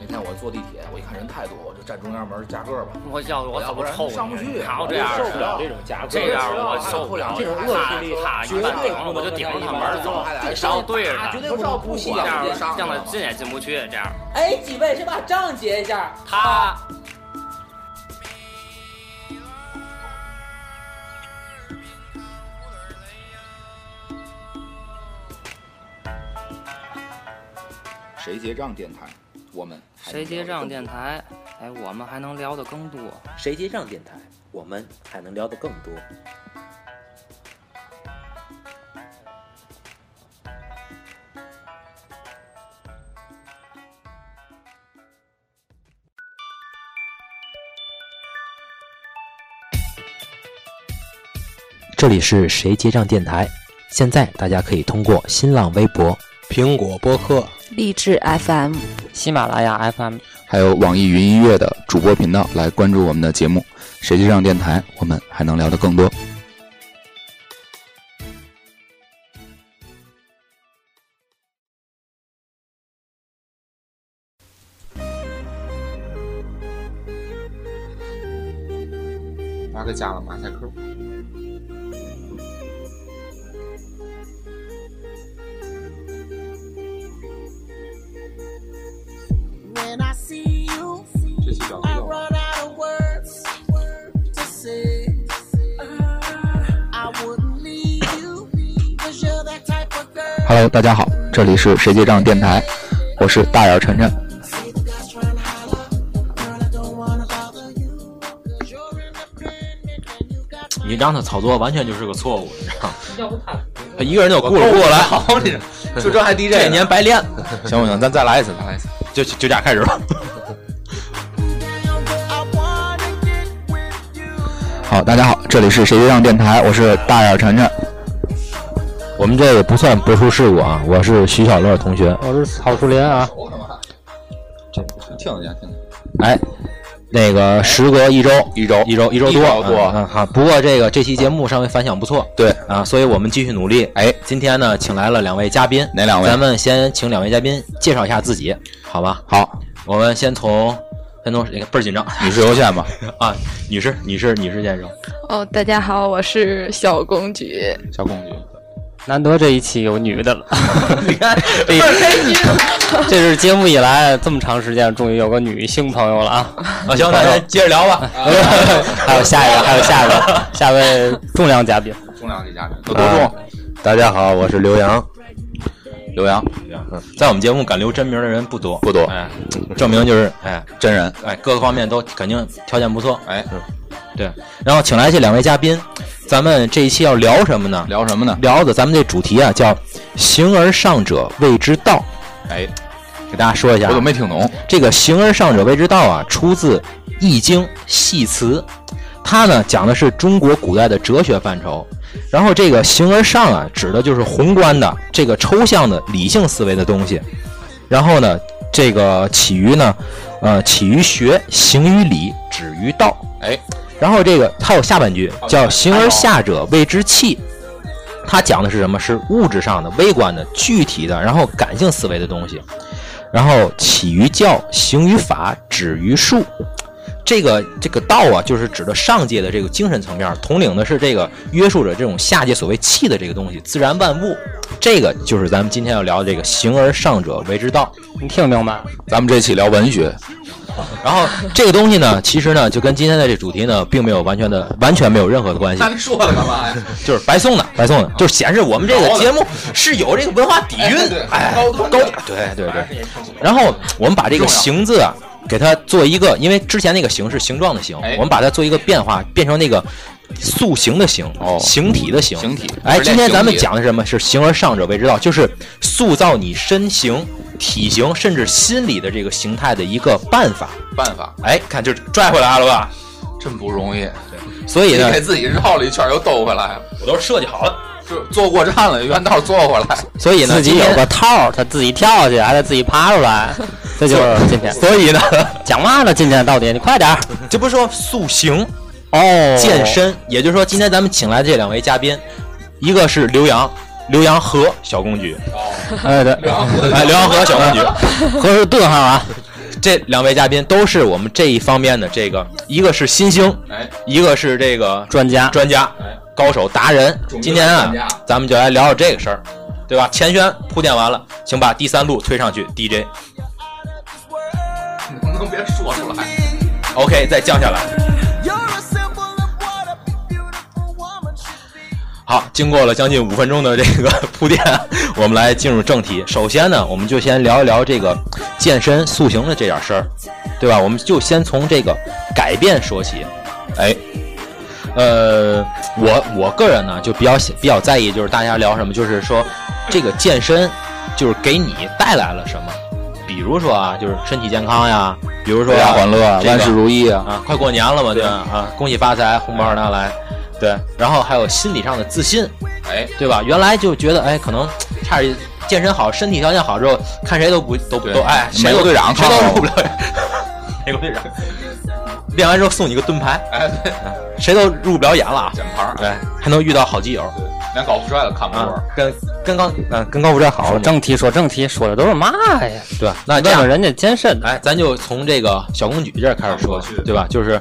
那天我坐地铁，我一看人太多，我就站中央门夹个吧。我要我要不然怎么抽上不去这样受不了，这种夹克，这样我受不了这种恶势力，他绝对一般顶我就顶着他门儿走，上对着他，绝对不能不这管样这上让他进也进不去，这样哎，几位先把账结一下。他。结账电台，我们谁结账电台？哎，我们还能聊得更多。谁结账电台，我们还能聊得更多。这里是谁结账电台，现在大家可以通过新浪微博、苹果播客、励志 FM、喜马拉雅 FM 还有网易云音乐的主播频道来关注我们的节目《谁结账电台》，我们还能聊得更多。哪个加了马赛克？Hello，大家好，这里是谁结账电台，我是大眼晨晨。你让他操作完全就是个错误，你知道吗？他一个人就顾了顾过来，好你就这还 DJ，这年白练。行不行？咱再来一次，再来一次，就就这样开始吧。好，大家好，这里是谁结账电台，我是大眼晨晨。我们这个不算播出事故啊，我是徐小乐同学，我是郝树林啊。这听得见，听得见。哎，那个时隔一周，一周一周一周一多周多嗯嗯好。不过这个这期节目稍微反响不错，对啊，所以我们继续努力。哎，今天呢，请来了两位嘉宾，哪两位咱们先请两位嘉宾介绍一下自己，好吧？好，我们先从先从那个倍儿紧张，女士优先吧，啊，女士，女士，女士先生，哦，大家好，我是小公举。小公举。难得这一期有女的了，你看这这是节目以来这么长时间，终于有个女性朋友了啊！啊，行，那咱接着聊吧。还有下一个，还有下一个，下位重量嘉宾，重量级嘉宾有多重？大家好，我是刘洋。刘洋，嗯，在我们节目敢留真名的人不多，不多哎，证明就是哎真人。哎各个方面都肯定条件不错，哎，对。然后请来这两位嘉宾，咱们这一期要聊什么呢？聊什么呢？聊的咱们这主题啊叫“形而上者谓之道哎，”，给大家说一下啊。我都没听懂。这个“形而上者谓之道”啊，出自《易经·系辞》，它呢讲的是中国古代的哲学范畴。然后这个“形而上”啊，指的就是宏观的、这个抽象的、理性思维的东西。然后呢，这个起于呢，呃，起于学，行于理，止于道。哎，然后这个它有下半句叫“形而下者谓之器”，它讲的是什么？是物质上的、微观的、具体的，然后感性思维的东西。然后起于教，行于法，止于术。这个这个道啊，就是指的上界的这个精神层面，统领的是这个约束着这种下界所谓气的这个东西，自然万物。这个就是咱们今天要聊的这个“形而上者为之道”。你听明白？咱们这期聊文学，然后这个东西呢，其实呢，就跟今天的这主题呢，并没有完全的、完全没有任何的关系，你说了干嘛呀？就是白送的，白送的，就是显示我们这个节目是有这个文化底蕴，哎，高端高，对对对。然后我们把这个“形”字啊，给它做一个，因为之前那个“形”是形状的“形”，哎我们把它做一个变化，变成那个塑形的“形”，哦形体的“形”。形体哎，今天咱们讲的是什么？是“形而上者谓之道”，就是塑造你身形、体型，甚至心理的这个形态的一个办法。办法哎，看就拽回来了吧？真不容易。所以呢，你给自己绕了一圈又兜回来，我都设计好了。就坐过站了，原道坐回来。所以呢，自己有个套儿，他自己跳下去，还得自己爬出来，这就是今天。所以呢，讲嘛呢？今天到底你快点儿这不是说塑形、哦，健身，也就是说，今天咱们请来的这两位嘉宾，一个是刘洋，刘洋和小公举，哎对，哎，刘洋和小公举，和是顿号啊，这两位嘉宾都是我们这一方面的这个，一个是新星，哎，一个是这个专家专家、高手、达人。今天啊，咱们就来聊聊这个事儿，对吧？前宣铺垫完了，请把第三路推上去，DJ。别说出来？OK，再降下来。好，经过了将近五分钟的这个铺垫，我们来进入正题。首先呢，我们就先聊一聊这个健身塑形的这点事儿，对吧？我们就先从这个改变说起。哎，呃，我我个人呢就比较比较在意，就是大家聊什么，就是说这个健身就是给你带来了什么。比如说啊，就是身体健康呀，比如说啊欢乐啊，这个万事如意啊，啊，快过年了嘛，对。吧？啊，恭喜发财，红包拿来，对，然后还有心理上的自信，哎，对吧？原来就觉得，哎，可能差点健身好，身体条件好之后，看谁都不都不都哎，谁都队长谁都入不了，美国队长，练完之后送你个盾牌，哎，对，谁都入不了眼了啊，奖牌儿，对，还能遇到好基友。对，连高富帅都看不啊过。，跟跟高嗯跟高富帅好了，说正题说正题，说的都是嘛呀？对，那这样问问人家健身的，哎，咱就从这个小公举这儿开始说对吧？就是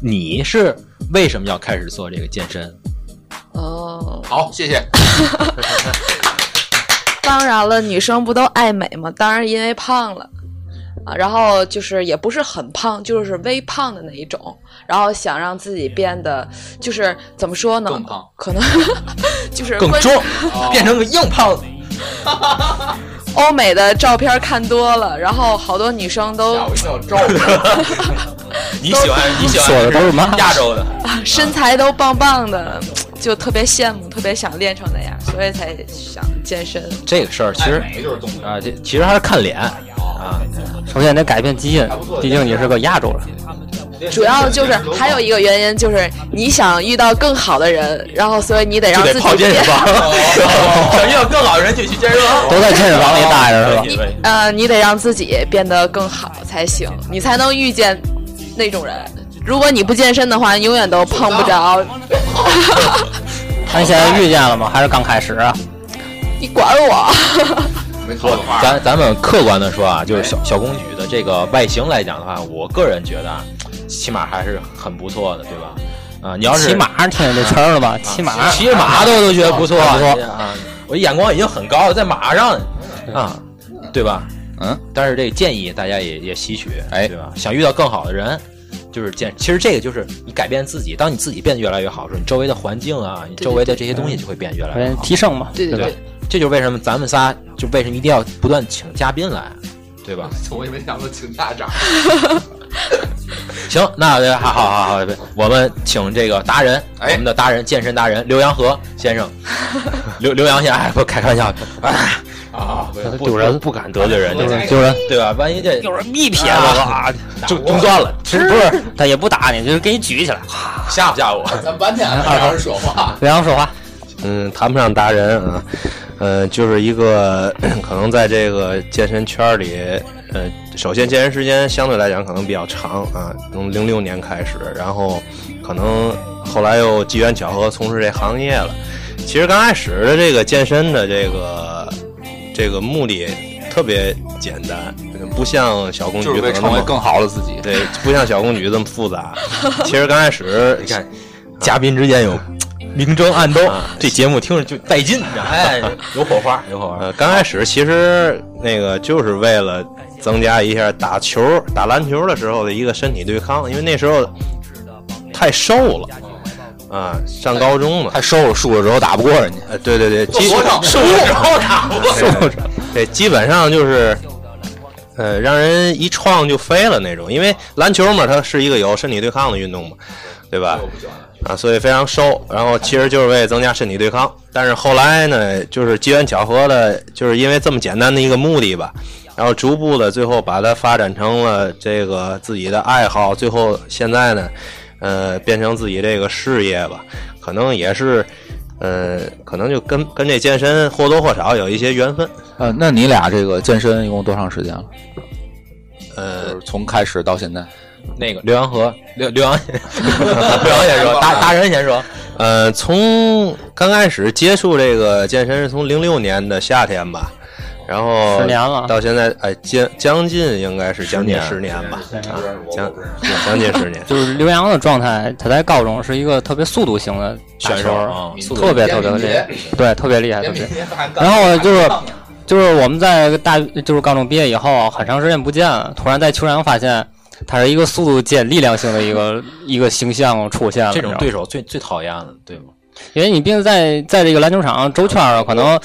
你是为什么要开始做这个健身？哦，好，谢谢。当然了，女生不都爱美吗？当然因为胖了。啊，然后就是也不是很胖，就是微胖的那一种，然后想让自己变得就是怎么说呢？更胖，可能 就是更壮，变成个硬胖子。欧美的照片看多了，然后好多女生都吓我一跳，照顾。你喜欢你喜欢说的都是嘛亚洲的，身材都棒棒的，就特别羡慕，特别想练成那样，所以才想健身。这个事儿其实。啊，这其实还是看脸啊。首先得改变基因，毕竟你是个亚洲人。主要就是还有一个原因，就是你想遇到更好的人，然后所以你得让自己变房，想遇到更好的人就去健身房，都在健身房里待着是吧？呃，你得让自己变得更好才行，你才能遇见那种人。如果你不健身的话，永远都碰不着。那你现在遇见了吗？还是刚开始啊？你管我？没错，咱咱们客观的说啊，就是小小公举的这个外形来讲的话，我个人觉得啊，起码还是很不错的，对吧？啊，你要是骑马听见这词儿了吧？骑马，骑着马都都觉得不错，不错啊！我眼光已经很高了，在马上啊，对吧？嗯，但是这个建议大家也也吸取，哎对吧？想遇到更好的人，就是建。其实这个就是你改变自己，当你自己变得越来越好的时候，你周围的环境啊，你周围的这些东西就会变得越来越好。提升嘛，对对对？这就是为什么咱们仨就为什么一定要不断请嘉宾来，对吧？我也没想到请家长。行，那好好好好，我们请这个达人，哎我们的达人健身达人刘洋和先生，刘刘洋先生，哎，不开玩笑，哎啊，不丢人不敢得罪人家，丢人，对吧？万一这有人密撇了啊！中中断了，不是，他也不打你，就是给你举起来。吓唬吓我？咱半天还让人说话。刘洋说话，嗯，谈不上达人啊，呃，就是一个 可能在这个健身圈里，呃，首先健身时间相对来讲可能比较长啊，从零六年开始，然后可能后来又机缘巧合从事这行业了。其实刚开始的这个健身的这个这个目的特别简单，不像小公举可能更好的自己。对，不像小公举这么复杂。其实刚开始，你看，嘉宾之间有明争暗斗，这节目听着就带劲？哎，有火花，有火花。呃，刚开始其实那个就是为了增加一下打球、打篮球的时候的一个身体对抗，因为那时候太瘦了啊，上高中嘛，太瘦了，输了之后打不过人家。呃，对对对，瘦了之后打不过对，基本上就是。呃，让人一撞就飞了那种，因为篮球嘛，它是一个有身体对抗的运动嘛，对吧？啊，所以非常瘦，然后其实就是为了增加身体对抗。但是后来呢，就是机缘巧合的，就是因为这么简单的一个目的吧，然后逐步的最后把它发展成了这个自己的爱好，最后现在呢，呃，变成自己这个事业吧，可能也是，呃，可能就跟跟这健身或多或少有一些缘分。呃，那你俩这个健身一共多长时间了？呃从开始到现在。那个刘洋河，刘刘洋，刘洋先说，大大人先说。呃，从刚开始接触这个健身是从零六年的夏天吧，然后十年了到现在哎将将近应该是将近十年吧，啊，将将近十年。就是刘洋的状态，他在高中是一个特别速度型的选手啊，速度特别特别厉害，对，特别厉害，特别。然然后就是就是我们在大就是高中毕业以后，很长时间不见了，突然在球场发现他是一个速度兼力量型的一个一个形象出现了。这种对手最最讨厌的，对吗？因为你毕竟在在这个篮球场周圈儿，可能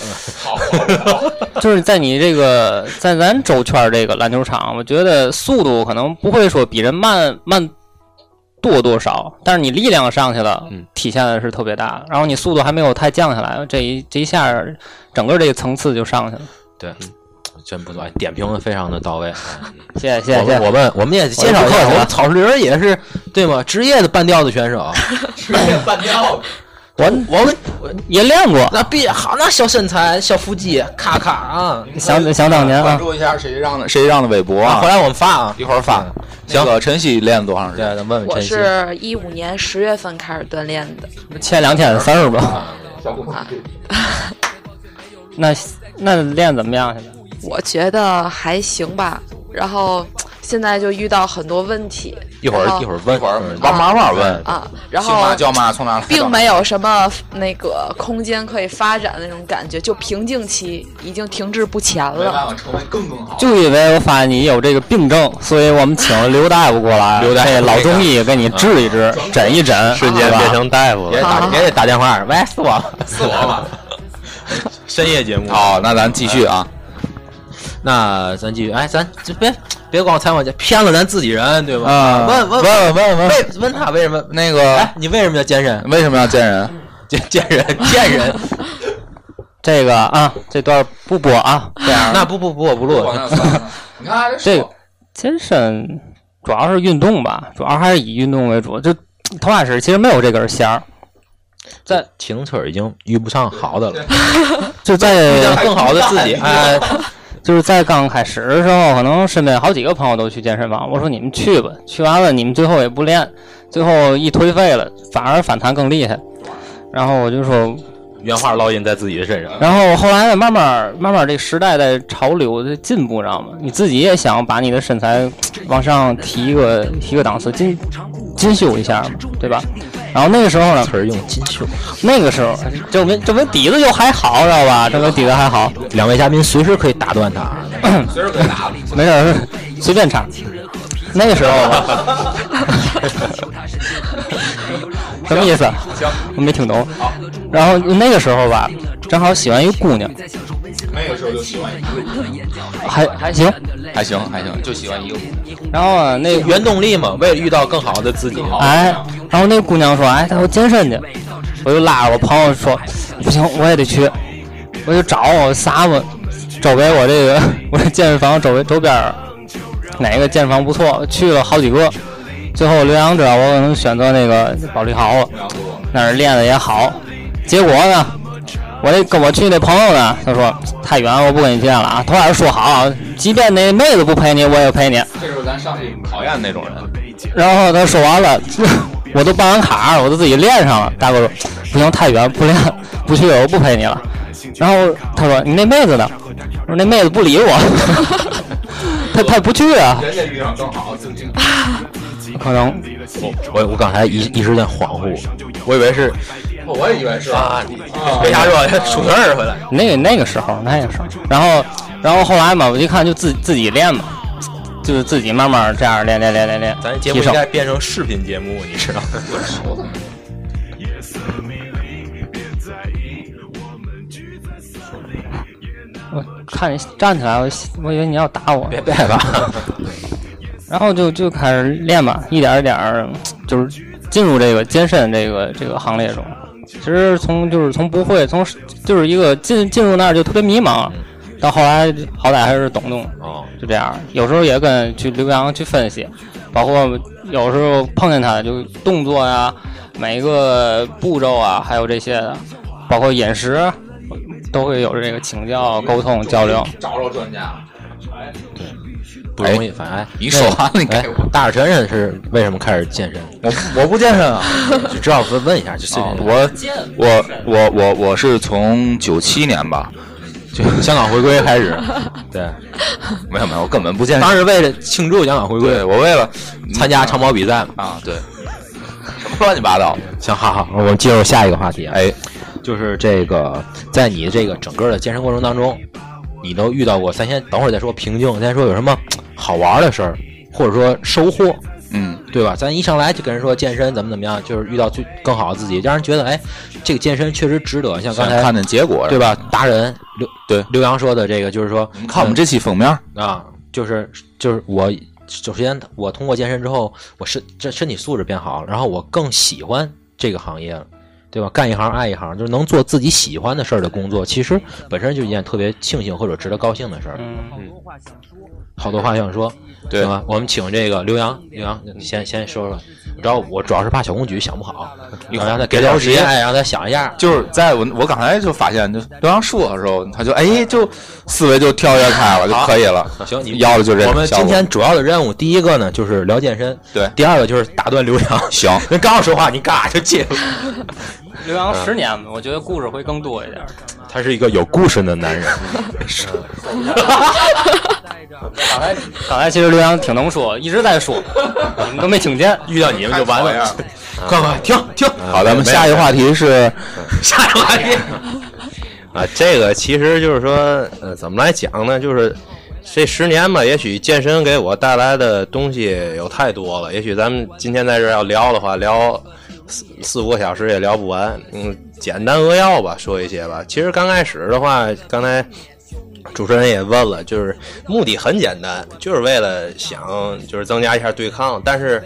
就是在你这个在咱周圈儿这个篮球场，我觉得速度可能不会说比人慢慢多多少，但是你力量上去了，嗯体现的是特别大。然后你速度还没有太降下来，这一这一下整个这个层次就上去了。对，真不错，哎点评的非常的到位。谢谢谢谢我们谢谢。我们我们也介绍一下，我们草林儿也是对吗？职业的半吊子选手，职业半吊子，我我们也练过，那必好那小身材、小腹肌，咔咔啊！想想当年啊，关注一下谁让的谁让的微博啊啊回，来我们发啊，一会儿发。行那个晨曦练了多长时，间？咱问问我晨曦。是一五年十月份开始锻炼的，前两天的事儿吧。那那练怎么样？现在？我觉得还行吧。然后现在就遇到很多问题，一会儿一会儿问一会儿慢慢慢问。啊，然后叫嘛，从哪来？并没有什么那个空间可以发展的那种感觉，就瓶颈期已经停滞不前了。没办法成为更更好。就因为我发现你有这个病症，所以我们请了刘大夫过来，刘大夫老中医给你治一治，诊一诊，瞬间变成大夫了。也打也得打电话，喂，是我，是我了。深夜节目，好，那咱继续啊。那咱继续，哎，咱就别别光采访去，骗了咱自己人，对吧？啊问问问问问为问他为什么？那个哎，你为什么要健身？为什么要健身？健健人健人，这个啊，这段不播啊，这样那不不不我不录，你看这个健身主要是运动吧，主要还是以运动为主。就头开始其实没有这根弦儿，在骑自行车已经遇不上好的了，就在更好的自己，哎，就是在刚开始的时候，可能身边好几个朋友都去健身房，我说你们去吧，去完了你们最后也不练，最后一颓废了，反而反弹更厉害。然后我就说，原话烙印在自己的身上。然后后来，慢慢慢慢，这个时代在潮流在进步，知道吗？你自己也想把你的身材往上提一个提个档次，进进修一下，对吧？然后那个时候呢，词儿用金秀，那个时候证明证明底子就还好，知道吧？证明底子还好，两位嘉宾随时可以打断他。随时可以打。没事，随便插。那个时候吧，什么意思？我没听懂。然后那个时候吧，正好喜欢一个姑娘，那个时候就喜欢一个，还还行。还行还行，就喜欢一个。然后啊，那个原动力嘛，为了遇到更好的自己。哎，然后那姑娘说：“哎，她说健身去。”我就拉着我朋友说：“不行，我也得去。”我就找我撒我，周围我这个我这健身房周围周边儿哪个健身房不错，去了好几个，最后留洋知道我可能选择那个保利豪了，那儿练的也好。结果呢，我那跟我去那朋友呢，他说太远，我不跟你见了啊。头开始说好，即便那妹子不陪你，我也陪你。这时候咱上去考验那种人。然后他说完了，我都办完卡，我都自己练上了。大哥说不行，太远，不练，不去，我不陪你了。然后他说你那妹子呢？我说那妹子不理我，他他不去啊，人家遇上更好的自己。可能我我我刚才一一直在恍惚，我以为是我也以为是啊，为啥说出事儿回来？那个那个时候那个时候，然后然后后来嘛，我一看就自自己练嘛，就是自己慢慢这样练练练练练，咱节目提升。应该变成视频节目，你知道吗？我看你站起来，我我以为你要打我，别别吧，然后就就开始练吧，一点儿一点儿 就是进入这个健身这个这个行列中。其实从就是从不会，从就是一个进进入那儿就特别迷茫，到后来好歹还是懂懂，哦，就这样。有时候也跟去刘洋去分析，包括有时候碰见他就动作呀、每一个步骤啊，还有这些的，包括饮食，都会有这个请教、沟通、交流。找找专家。不容易反哎。你说完了你哎给我，大婶人是为什么开始健身？我我不健身啊。就知道问问一下，就随啊便。我我我我我是从九七年吧，就 香港回归开始，对，没有没有，我根本不健身。当时为了庆祝香港回归，我为了 参加长跑比赛嘛。啊，对，什么乱七八糟。行，好好，我们进入下一个话题。哎，就是这个，在你这个整个的健身过程当中，你都遇到过？咱先等会儿再说瓶颈，先说有什么好玩的事儿，或者说收获，嗯，对吧？咱一上来就跟人说健身怎么怎么样，就是遇到最更好的自己，让人觉得哎，这个健身确实值得。像刚才想看见结果对？吧？达人刘对刘洋说的这个，就是说你看我们这期封面，啊，就是就是我首先我通过健身之后，我身这身体素质变好了，然后我更喜欢这个行业了。对吧？干一行爱一行，就是能做自己喜欢的事儿的工作，其实本身就一件特别庆幸或者值得高兴的事儿。嗯，好多话想说，对吧？我们请这个刘洋，刘洋，你先先说说。主要我主要是怕小公举想不好，一会儿让他给点时间，哎，让他想一下。就是在我我刚才就发现，就刘洋说的时候，他就哎就思维就跳跃开了，就可以了。行，你要的就这我们今天主要的任务，第一个呢就是聊健身，对第二个就是打断刘洋。行，人 刚要说话，你嘎就接了。刘洋十年吧，我觉得故事会更多一点。他是一个有故事的男人。刚才 刚才其实刘洋挺能说，一直在说，你们都没听见。遇到你们就完了。快快停停，好，咱们下一个话题是 下一个话题。啊，这个其实就是说，呃，怎么来讲呢？就是这十年吧，也许健身给我带来的东西有太多了。也许咱们今天在这儿要聊的话，聊四四五个小时也聊不完。嗯，简单扼要吧，说一些吧。其实刚开始的话，刚才主持人也问了，就是目的很简单，就是为了想就是增加一下对抗，但是。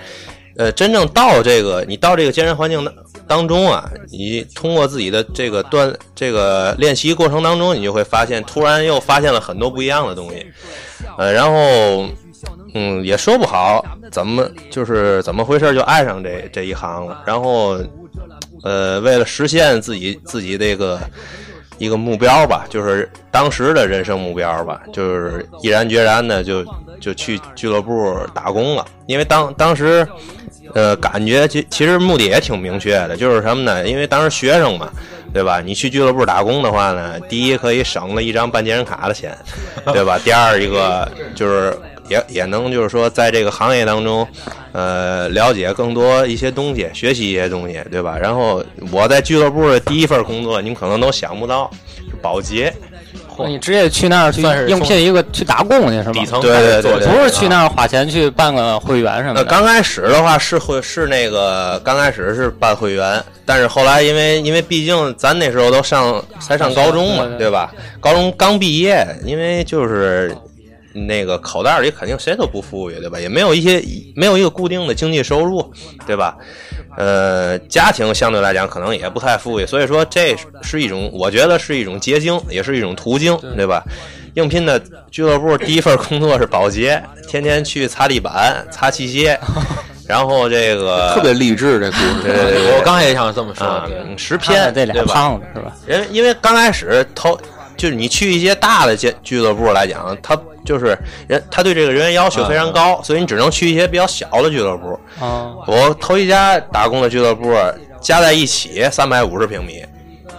呃，真正到这个你到这个健身环境当当中啊，你通过自己的这个锻这个练习过程当中，你就会发现，突然又发现了很多不一样的东西。呃，然后嗯，也说不好怎么就是怎么回事就爱上这这一行了。然后呃，为了实现自己自己这个一个目标吧，就是当时的人生目标吧，就是毅然决然的就就去俱乐部打工了。因为当当时，呃，感觉其其实目的也挺明确的，就是什么呢？因为当时学生嘛，对吧？你去俱乐部打工的话呢，第一可以省了一张办健身卡的钱，对吧？第二一个就是也也能就是说在这个行业当中，呃，了解更多一些东西，学习一些东西，对吧？然后我在俱乐部的第一份工作，你们可能都想不到，是保洁。那你直接去那儿去算是应聘一个去打工去是吧？底层对对对对不是去那儿花钱去办个会员什么呃，的。刚开始的话是会是那个刚开始是办会员，但是后来因为因为毕竟咱那时候都上才上高中嘛对吧？高中刚毕业，因为就是那个口袋里肯定谁都不富裕，对吧？也没有一些没有一个固定的经济收入，对吧？呃，家庭相对来讲可能也不太富裕，所以说这是一种我觉得是一种捷径，也是一种途径，对吧？应聘的俱乐部第一份工作是保洁，天天去擦地板、擦器械，然后这个特别励志这故事。对对对我刚才也想这么说十看篇这俩？胖子是吧？人因为刚开始头就是你去一些大的俱俱乐部来讲，他就是人他对这个人员要求非常高，所以你只能去一些比较小的俱乐部。啊，我头一家打工的俱乐部加在一起三百五十平米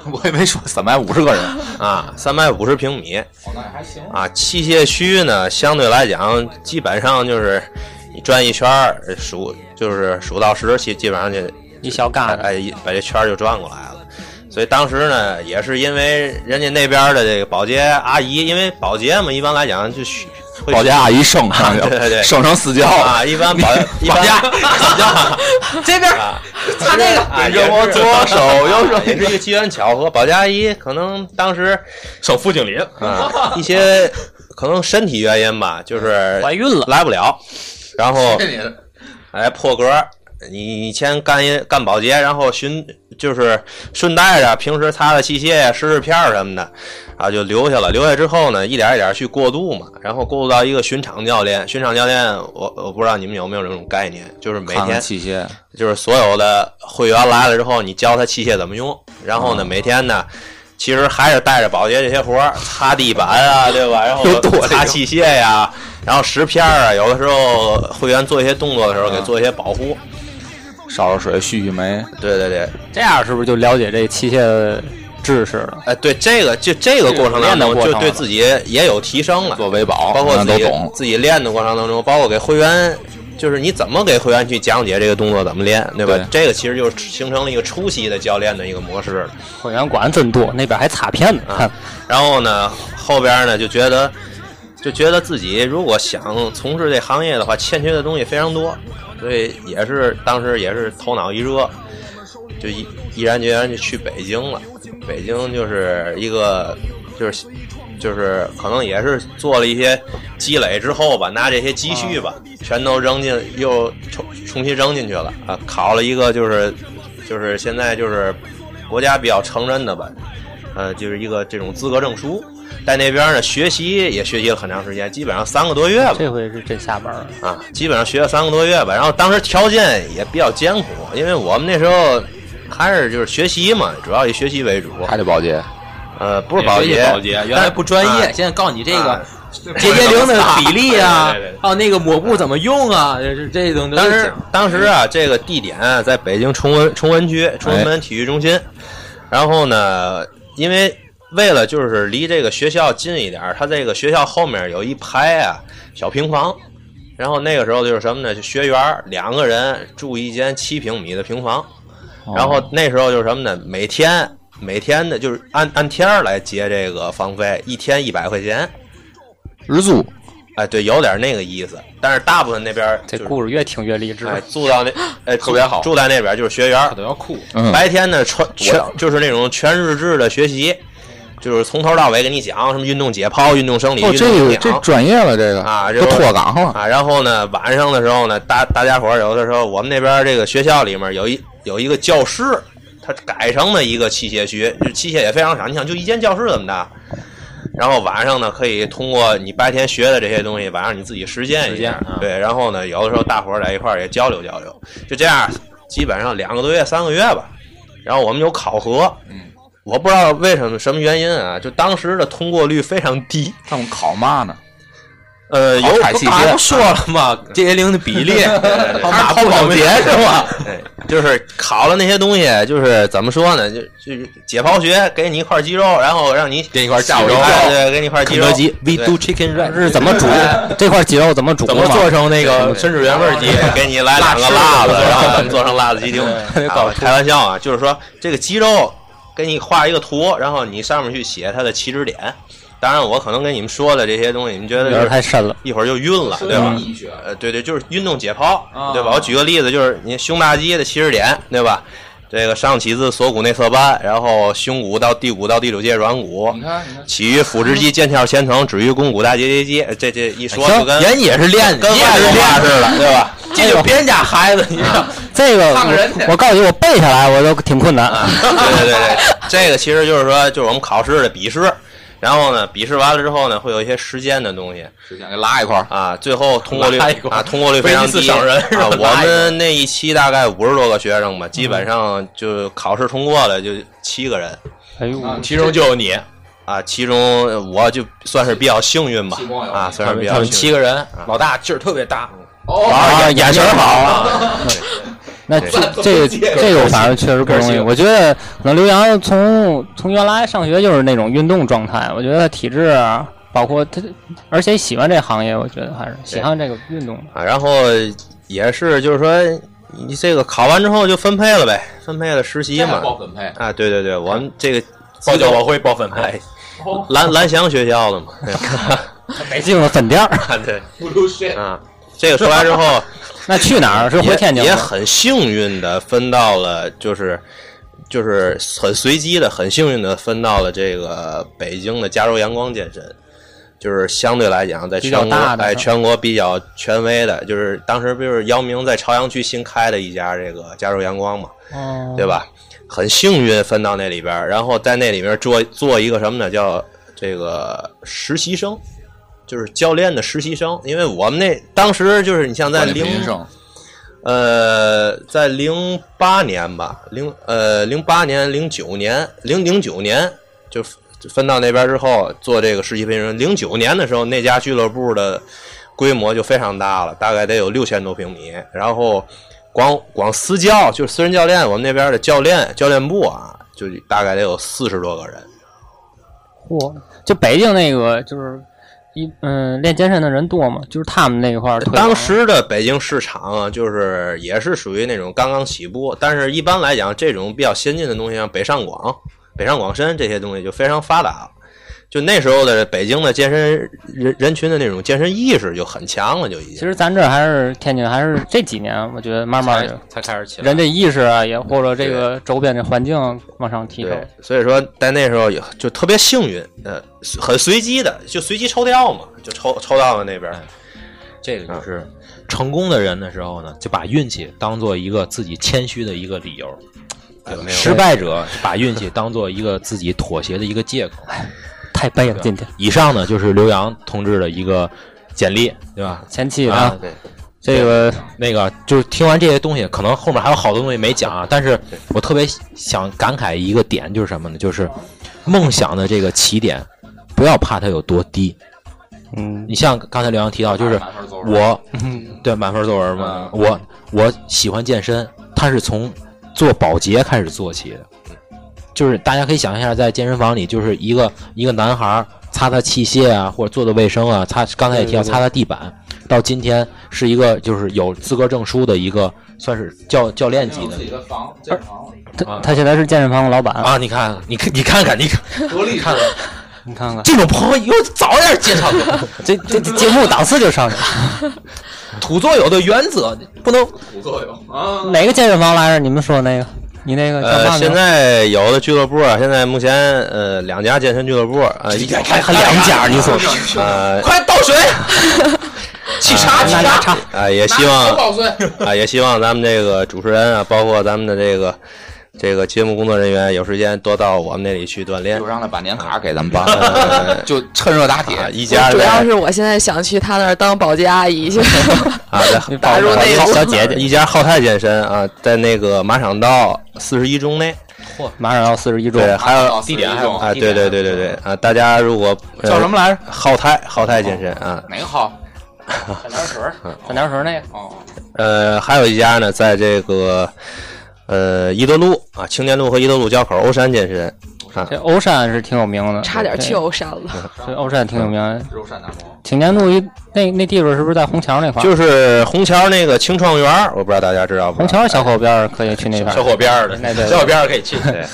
我也没说三百五十个人，啊，三百五十平米。啊，器械区呢，相对来讲，基本上就是你转一圈数，就是数到十，基基本上就一小疙瘩。哎，一把这圈就转过来了。所以当时呢，也是因为人家那边的这个保洁阿姨，因为保洁嘛，一般来讲就保洁阿姨升上去，对对对升成私教啊，一般保一般 这边啊，擦那个啊，着我左手右手也是一个机缘巧合。保洁阿姨可能当时省副经理，啊一些可能身体原因吧，就是怀孕了来不了，然后哎破格儿，你你先干一干保洁，然后巡就是顺带着平时擦擦器械呀、试试片儿什么的，啊就留下了。留下之后呢，一点一点去过渡嘛，然后过渡到一个巡场教练。巡场教练，我我不知道你们有没有这种概念，就是每天器械，就是所有的会员来了之后，你教他器械怎么用，然后呢，每天呢其实还是带着保洁这些活儿，擦地板啊，对吧？然后擦器械呀，然后石片儿啊，有的时候会员做一些动作的时候，给做一些保护。烧烧水，续续煤，对对对，这样是不是就了解这器械的知识了？哎，对这个就这个过程当中，练的就对自己也有提升了。做维保，包括自己都懂。自己练的过程当中，包括给会员，就是你怎么给会员去讲解这个动作怎么练，对吧？对这个其实就是形成了一个初期的教练的一个模式。会员管真多，那边还擦片呢。啊然后呢，后边呢就觉得，就觉得自己如果想从事这行业的话，欠缺的东西非常多，所以也是当时也是头脑一热，就毅毅然决然就去北京了。北京就是一个就是。就是可能也是做了一些积累之后吧，拿这些积蓄吧，全都扔进又重重新扔进去了啊！考了一个就是就是现在就是国家比较承认的吧，呃，就是一个这种资格证书。在那边呢，学习也学习了很长时间，基本上三个多月吧。这回是真下班了。啊，基本上学了三个多月吧。然后当时条件也比较艰苦，因为我们那时候还是就是学习嘛，主要以学习为主。还得保洁，呃，不是保洁，保洁，原来不专业，啊现在告诉你这个啊结节灵的比例啊还有那个抹布怎么用啊，这这这种都当时当时啊，这个地点啊在北京崇文崇文区崇文门体育中心。然后呢，因为为了就是离这个学校近一点儿，它这个学校后面有一排啊小平房。然后那个时候就是什么呢？就学员两个人住一间七平米的平房。然后那时候就是什么呢？每天每天的就是按按天来结这个房费，一天一百块钱。日租，哎，对，有点那个意思。但是大部分那边这就是故事越听越励志。哎，住到那，哎，特别好住在那边就是学员，都要白天呢全全就是那种全日制的学习，就是从头到尾给你讲什么运动解剖、运动生理、哦，运这个这动营养专业了，这个啊这不脱岗了，啊。然后呢，晚上的时候呢，大大家伙儿有的时候，我们那边这个学校里面有一有一个教室，它改成了一个器械区，就器械也非常少，你想就一间教室这么大。然后晚上呢，可以通过你白天学的这些东西，晚上你自己实践一下。啊对，然后呢，有的时候大伙儿在一块儿也交流交流，就这样，基本上两个多月、三个月吧。然后我们有考核，嗯，我不知道为什么什么原因啊，就当时的通过率非常低。他们考嘛呢？呃，有考采器械刚才不说了吗？结节灵的比 例，对他马不保洁是吧？就是考了那些东西，就是怎么说呢？就就是解剖学给你一块鸡肉，然后让你给你一块下午肉哎对，给你一块鸡肉。肯德基，We do chicken right，是怎么煮？这块鸡肉怎么煮怎么做成那个吮指原味鸡？给你来两个辣子，然后咱们做成辣子鸡丁。啊开玩笑啊，就是说这个鸡肉给你画一个图，然后你上面去写它的起止点。当然，我可能跟你们说的这些东西，你们觉得有点太深了。一会儿就晕了，对吧？呃，对对，就是运动解剖，对吧？我举个例子，就是你胸大肌的起始点，对吧？这个上起自锁骨内侧瓣，然后胸骨到第骨到第六节软骨，起于腹直肌腱鞘前层，止于肱骨大结节肌。这这一说就跟人也是练，跟也是外国话练似的，对吧？这就别人家孩子，你知道？这个我告诉你，我背下来我都挺困难。对对对对，这个其实就是说，就是我们考试的笔试，然后呢，笔试完了之后呢，会有一些时间的东西。时间给拉一块儿，啊，最后通过率啊，通过率非常低。省人啊。我们那一期大概五十多个学生吧，基本上就考试通过了就七个人。哎呦，其中就有你，啊，其中我就算是比较幸运吧。啊，算是比较幸运。七个人，老大劲儿特别大，啊，眼神好啊。那这 这个这个我反正确实不容易。我觉得可能刘洋从从原来上学就是那种运动状态，我觉得他体质啊，包括他，而且喜欢这行业，我觉得还是喜欢这个运动。啊，然后也是就是说，你这个考完之后就分配了呗，分配了实习嘛。分配，啊，对对对，我们这个报教委会报分哎配，，蓝蓝翔学校的嘛，北京的分店儿，啊对，啊，这个出来之后，那去哪儿？是回也也天津也？很幸运的分到了，就是就是很随机的，很幸运的分到了这个北京的加州阳光健身。就是相对来讲，在全国哎大的是吧全国比较权威的，就是当时不是姚明在朝阳区新开的一家这个加州阳光嘛，哦对吧？很幸运分到那里边儿，然后在那里面做做一个什么呢？叫这个实习生，就是教练的实习生。因为我们那当时就是你像在零呃，在零八年吧，零呃零八年、零九年、零零九年，就就分到那边之后做这个世纪飞人。零九年的时候，那家俱乐部的规模就非常大了，大概得有六千多平米。然后光光私教就是私人教练，我们那边的教练教练部啊，就大概得有四十多个人。嚯，就北京那个就是一嗯练健身的人多吗？就是他们那一块儿当时的北京市场啊，就是也是属于那种刚刚起步，但是一般来讲，这种比较先进的东西，像北上广、北上广深这些东西就非常发达了。就那时候的北京的健身人人群的那种健身意识就很强了，就已经。其实咱这儿还是天津，还是这几年，我觉得慢慢才的才开始起来。人这意识啊，也或者这个周边的环境往上提升。对，所以说在那时候也就特别幸运，呃，很随机的，就随机抽调嘛，就抽抽到了那边。这个就是成功的人的时候呢，就把运气当做一个自己谦虚的一个理由；失败者把运气当做一个自己妥协的一个借口。太背了，今天。以上呢就是刘洋同志的一个简历，对吧？前期啊这个那个就是听完这些东西，可能后面还有好多东西没讲啊，但是我特别想感慨一个点，就是什么呢？就是梦想的这个起点，不要怕它有多低。嗯，你像刚才刘洋提到，就是我，对满分作文嘛，我我喜欢健身，他是从做保洁开始做起的，就是大家可以想象一下，在健身房里，就是一个一个男孩儿擦擦器械啊，或者做做卫生啊，擦刚才也提到擦擦地板，到今天是一个就是有资格证书的一个，算是教教练级的自己的房健身房，他他现在是健身房的老板，啊！你看，你看，你看看，你看，多厉害！你看看这种朋友以后早点介绍给我。这这这节目档次就上去了。土作有的原则不能土作友啊！哪个健身房来着？你们说那个？你那个呃，现在有的俱乐部啊，现在目前呃两家健身俱乐部啊，一家还两家？你说呃快倒水，沏茶沏茶，啊，也希望，啊，也希望咱们这个主持人啊，包括咱们的这个这个节目工作人员，有时间多到我们那里去锻炼就。让他把年卡给咱们办了，就趁热打铁啊，一家主要是我现在想去他那儿当保洁阿姨去。啊，在 打入内部小姐姐，一家浩泰健身啊，在那个马场道四十一中内。马上要四十一中，对，还有地点还有啊，对对对对对啊，大家如果呃叫什么来着？浩泰浩泰健身啊，哪个好？三点水，三点水那个。哦，呃，还有一家呢，在这个呃伊德路啊，青年路和伊德路交口欧山健身啊这欧山是挺有名的，差点去欧山了。这欧山挺有名的。肉山大魔，青年路一那那地方是不是在虹桥那块？就是虹桥那个青创园，我不知道大家知道不虹？桥小河边儿可以去那边儿。小火边儿的，那对小火边儿可以去。对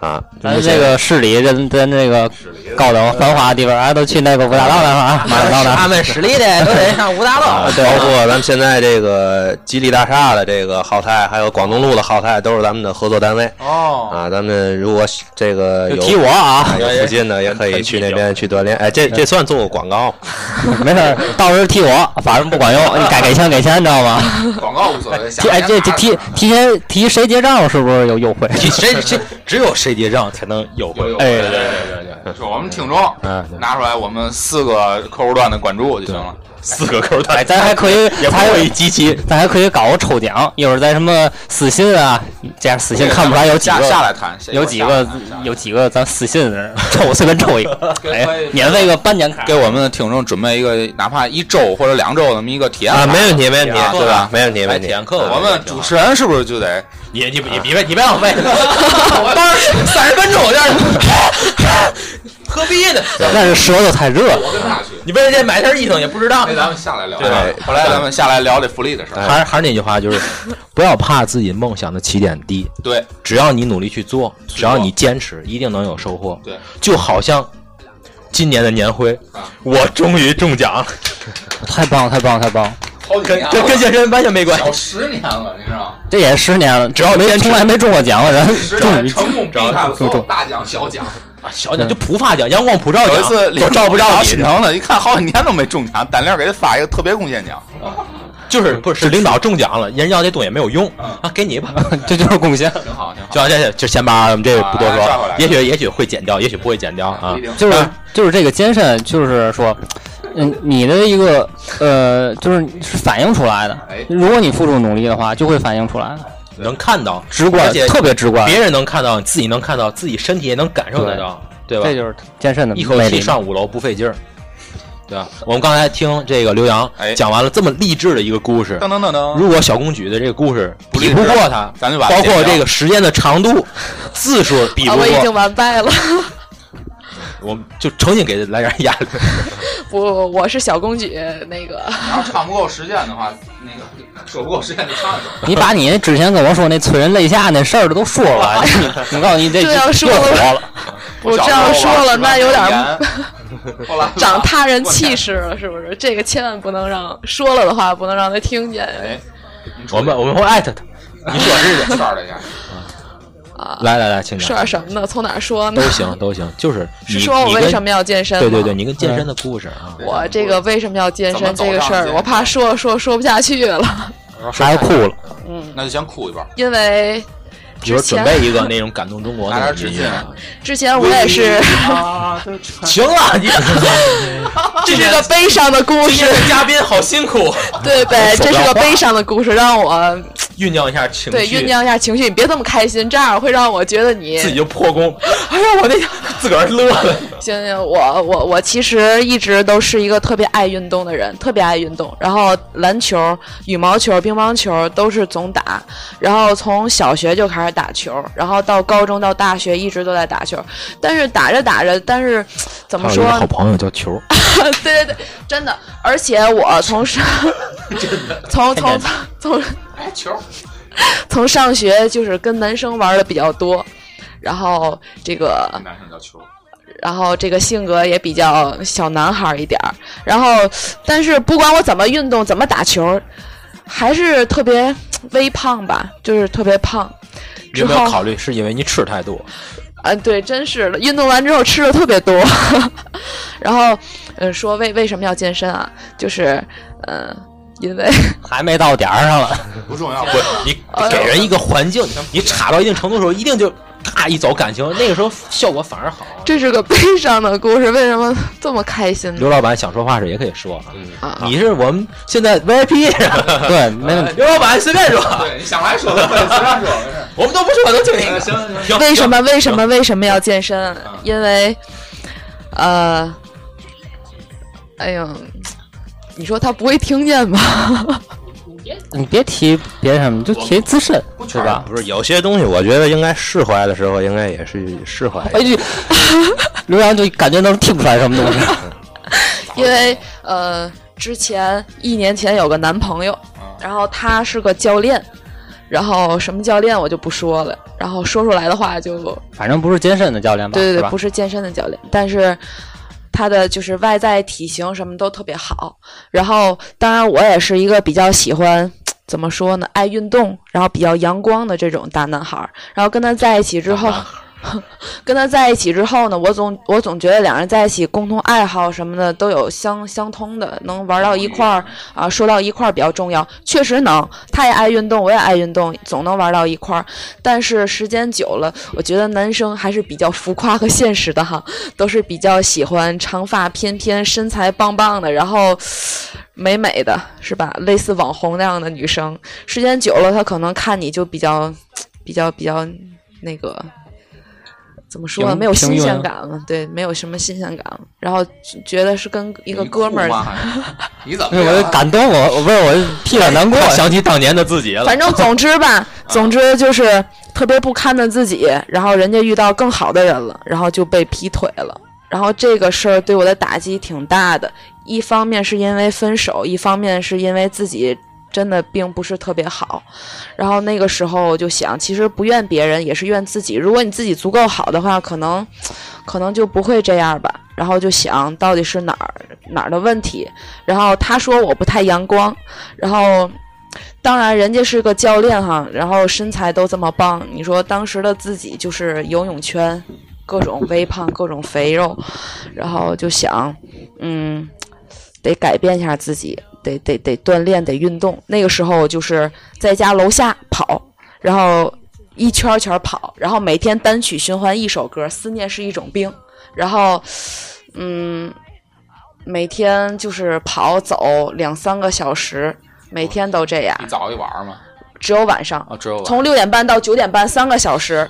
啊，咱这个市里咱咱这个高等繁华的地方，啊，都去那个五大道那块儿啊，马上到那儿。他们实力的都得上五大道。包括咱们现在这个吉利大厦的这个浩泰，还有广东路的浩泰，都是咱们的合作单位哦，啊。咱们如果这个有就提我啊，有附近的，也可以去那边去锻炼。哎，这这算做个广告吗？没事儿，到时候提我，反正不管用，你该给钱给钱，你知道吗？广告无所谓，提哎，这这提提前提谁结账是不是有优惠？谁谁只有谁结账才能优惠有有？哎对对对对，说我们听众嗯，拿出来我们四个客户端的关注就行了。四个扣哎，咱还可以，咱还可以集齐，咱还可以搞个抽奖，一会儿在什么私信啊，这样私信看不出来有几下个，下来谈，有几个有几个咱私信的 抽，随便抽一个，哎，免费个半年卡，给我们的听众准备一个哪怕一周或者两周那么一个体验啊，没问题，没问题啊，对吧？没问题，没问题。体验课我们主持人是不是就得你你你别你别浪费，当时三十分钟这样，何必呢？但是舌头太热了。我跟他去？你为了这买件衣裳也不知道那。咱们下来聊，对后来咱们下来聊这福利的事儿。还是还是那句话，就是不要怕自己梦想的起点低，对，只要你努力去做，只要你坚持，一定能有收获。对，就好像今年的年会啊，我终于中奖了，太棒了，太棒了，太棒了！跟好几年，跟跟健身完全没关系小。十年了，你知道吗？这也十年了，只要没从来没中过奖的人，十终于成功避开了所有大奖小奖。小奖就普发奖、阳光普照奖，有一次我照不着你心，疼了，一看好几年都没中奖，单亮给他发一个特别贡献奖。就是不是是领导中奖了，人要这东西也没有用啊，给你吧。这就是贡献。挺好，挺好。行，这这就先把我们这个不多说，也许也许会减掉，也许不会减掉啊就是就是这个健身，就是说，嗯，你的一个呃，就是是反映出来的哎。如果你付出努力的话，就会反映出来，能看到，直观而且，特别直观。别人能看到，自己能看到，自己身体也能感受得到。对吧这？就是健身的一口。气上五楼不费劲儿，对吧？我们刚才听这个刘洋哎讲完了这么励志的一个故事，噔噔噔噔，如果小公举的这个故事比不过他，咱就把包括这个时间的长度、字数比不过我已经，完败了。我们就诚心给他来点压力。不，我是小公举那个。你要唱不够时间的话，那个 说不过时间就唱。你把你之前跟我说那催人泪下那事儿都说了，你我告诉你这这要说了了。我这样说了，那有点儿长他人气势了，是不是？这个千万不能让说了的话，不能让他听见。哎，我们我们会艾特他，你说是圈了一下，啊，来来来，请说，点什么呢？从哪儿说呢都？行 都行，就是你是说我为什么要健身？对对对，。你跟健身的故事啊，我这个为什么要健身这个事儿，我怕说说说不下去了，还哭了，嗯那就先哭一半，因为一会儿准备一个那种感动中国拿的 音乐啊。之前我也是，行了，你 这是个悲伤的故事嘉宾好辛苦，对呗？这是个悲伤的故事，让我酝酿一下情绪，对酝酿一下情绪。你别这么开心，这样会让我觉得你自己就破功。哎呀，我那自个儿乐了。行行，我我我其实一直都是一个特别爱运动的人，特别爱运动。然后篮球、羽毛球、乒乓球都是总打，然后从小学就开始打球，然后到高中到大学一直都在打球。但是打着打着，但是怎么说？好朋友叫球，对对对，真的。而且我从上 从从从哎，球，从上学就是跟男生玩的比较多，然后这个男生叫球，然后这个性格也比较小男孩一点儿，然后但是不管我怎么运动，怎么打球，还是特别微胖吧，就是特别胖。你有没有考虑是因为你吃太多？啊，对，真是的，运动完之后吃的特别多，然后嗯，说为为什么要健身啊？就是嗯，因为 还没到点儿上了。不重要，不，你给人一个环境，你差到一定程度的时候，一定就咔一走感情，那个时候效果反而好。这是个悲伤的故事，为什么这么开心呢？刘老板想说话时也可以说啊，啊，你是我们现在 VIP，对，没问题。刘老板随便说，对你想来说的，随便说，没事。我们都不说，都听你。行行行，为什么为什么为什么要健身？因为，呃，哎呦，你说他不会听见吧？你别提别什么，就提自身，是吧？不是有些东西，我觉得应该释怀的时候，应该也是释怀。哎，就刘洋就感觉能听出来什么东西。因为呃，之前一年前有个男朋友，然后他是个教练，然后什么教练我就不说了，然后说出来的话就反正不是健身的教练吧？对对对，不是健身的教练，但是他的就是外在体型什么都特别好。然后，当然我也是一个比较喜欢怎么说呢，爱运动，然后比较阳光的这种大男孩。然后跟他在一起之后。跟他在一起之后呢，我总我总觉得两人在一起，共同爱好什么的都有相相通的，能玩到一块儿啊，说到一块儿比较重要。确实能，他也爱运动，我也爱运动，总能玩到一块儿。但是时间久了，我觉得男生还是比较浮夸和现实的哈，都是比较喜欢长发翩翩、身材棒棒的，然后美美的，是吧？类似网红那样的女生，时间久了，他可能看你就比较、比较、比较那个。怎么说呢？没有新鲜感了，对，没有什么新鲜感了。然后觉得是跟一个哥们儿，你怎么哎我感动我，我不是我替他难过。想起当年的自己了。反正总之吧，总之就是特别不堪的自己，然后人家遇到更好的人了，然后就被劈腿了。然后这个事儿对我的打击挺大的，一方面是因为分手，一方面是因为自己真的并不是特别好。然后那个时候就想，其实不怨别人，也是怨自己。如果你自己足够好的话，可能可能就不会这样吧。然后就想到底是哪儿哪儿的问题。然后他说我不太阳光，然后。当然，人家是个教练哈，然后身材都这么棒。你说当时的自己就是游泳圈，各种微胖，各种肥肉，然后就想，嗯，得改变一下自己，得得得锻炼，得运动。那个时候就是在家楼下跑，然后一圈儿圈儿跑，然后每天单曲循环一首歌，《思念是一种病》，然后，嗯，每天就是跑走两三个小时。每天都这样，一早一晚上吗？只有晚上，啊，只有从六点半到九点半，三个小时。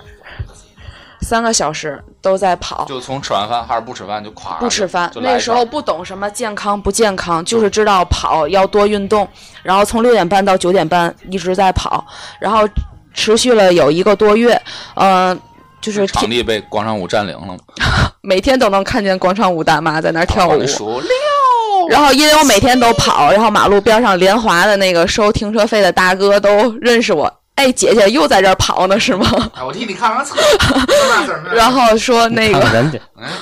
三个小时都在跑。就从吃完饭还是不吃饭就垮不吃饭，那时候不懂什么健康不健康，就是知道跑要多运动，然后从六点半到九点半一直在跑，然后持续了有一个多月，呃，就是天场地被广场舞占领了，每天都能看见广场舞大妈在那儿跳舞。然后因为我每天都跑，然后马路边上联华的那个收停车费的大哥都认识我。哎，姐姐又在这儿跑呢，是吗？哎，我替你看看厕所，然后说那个看看，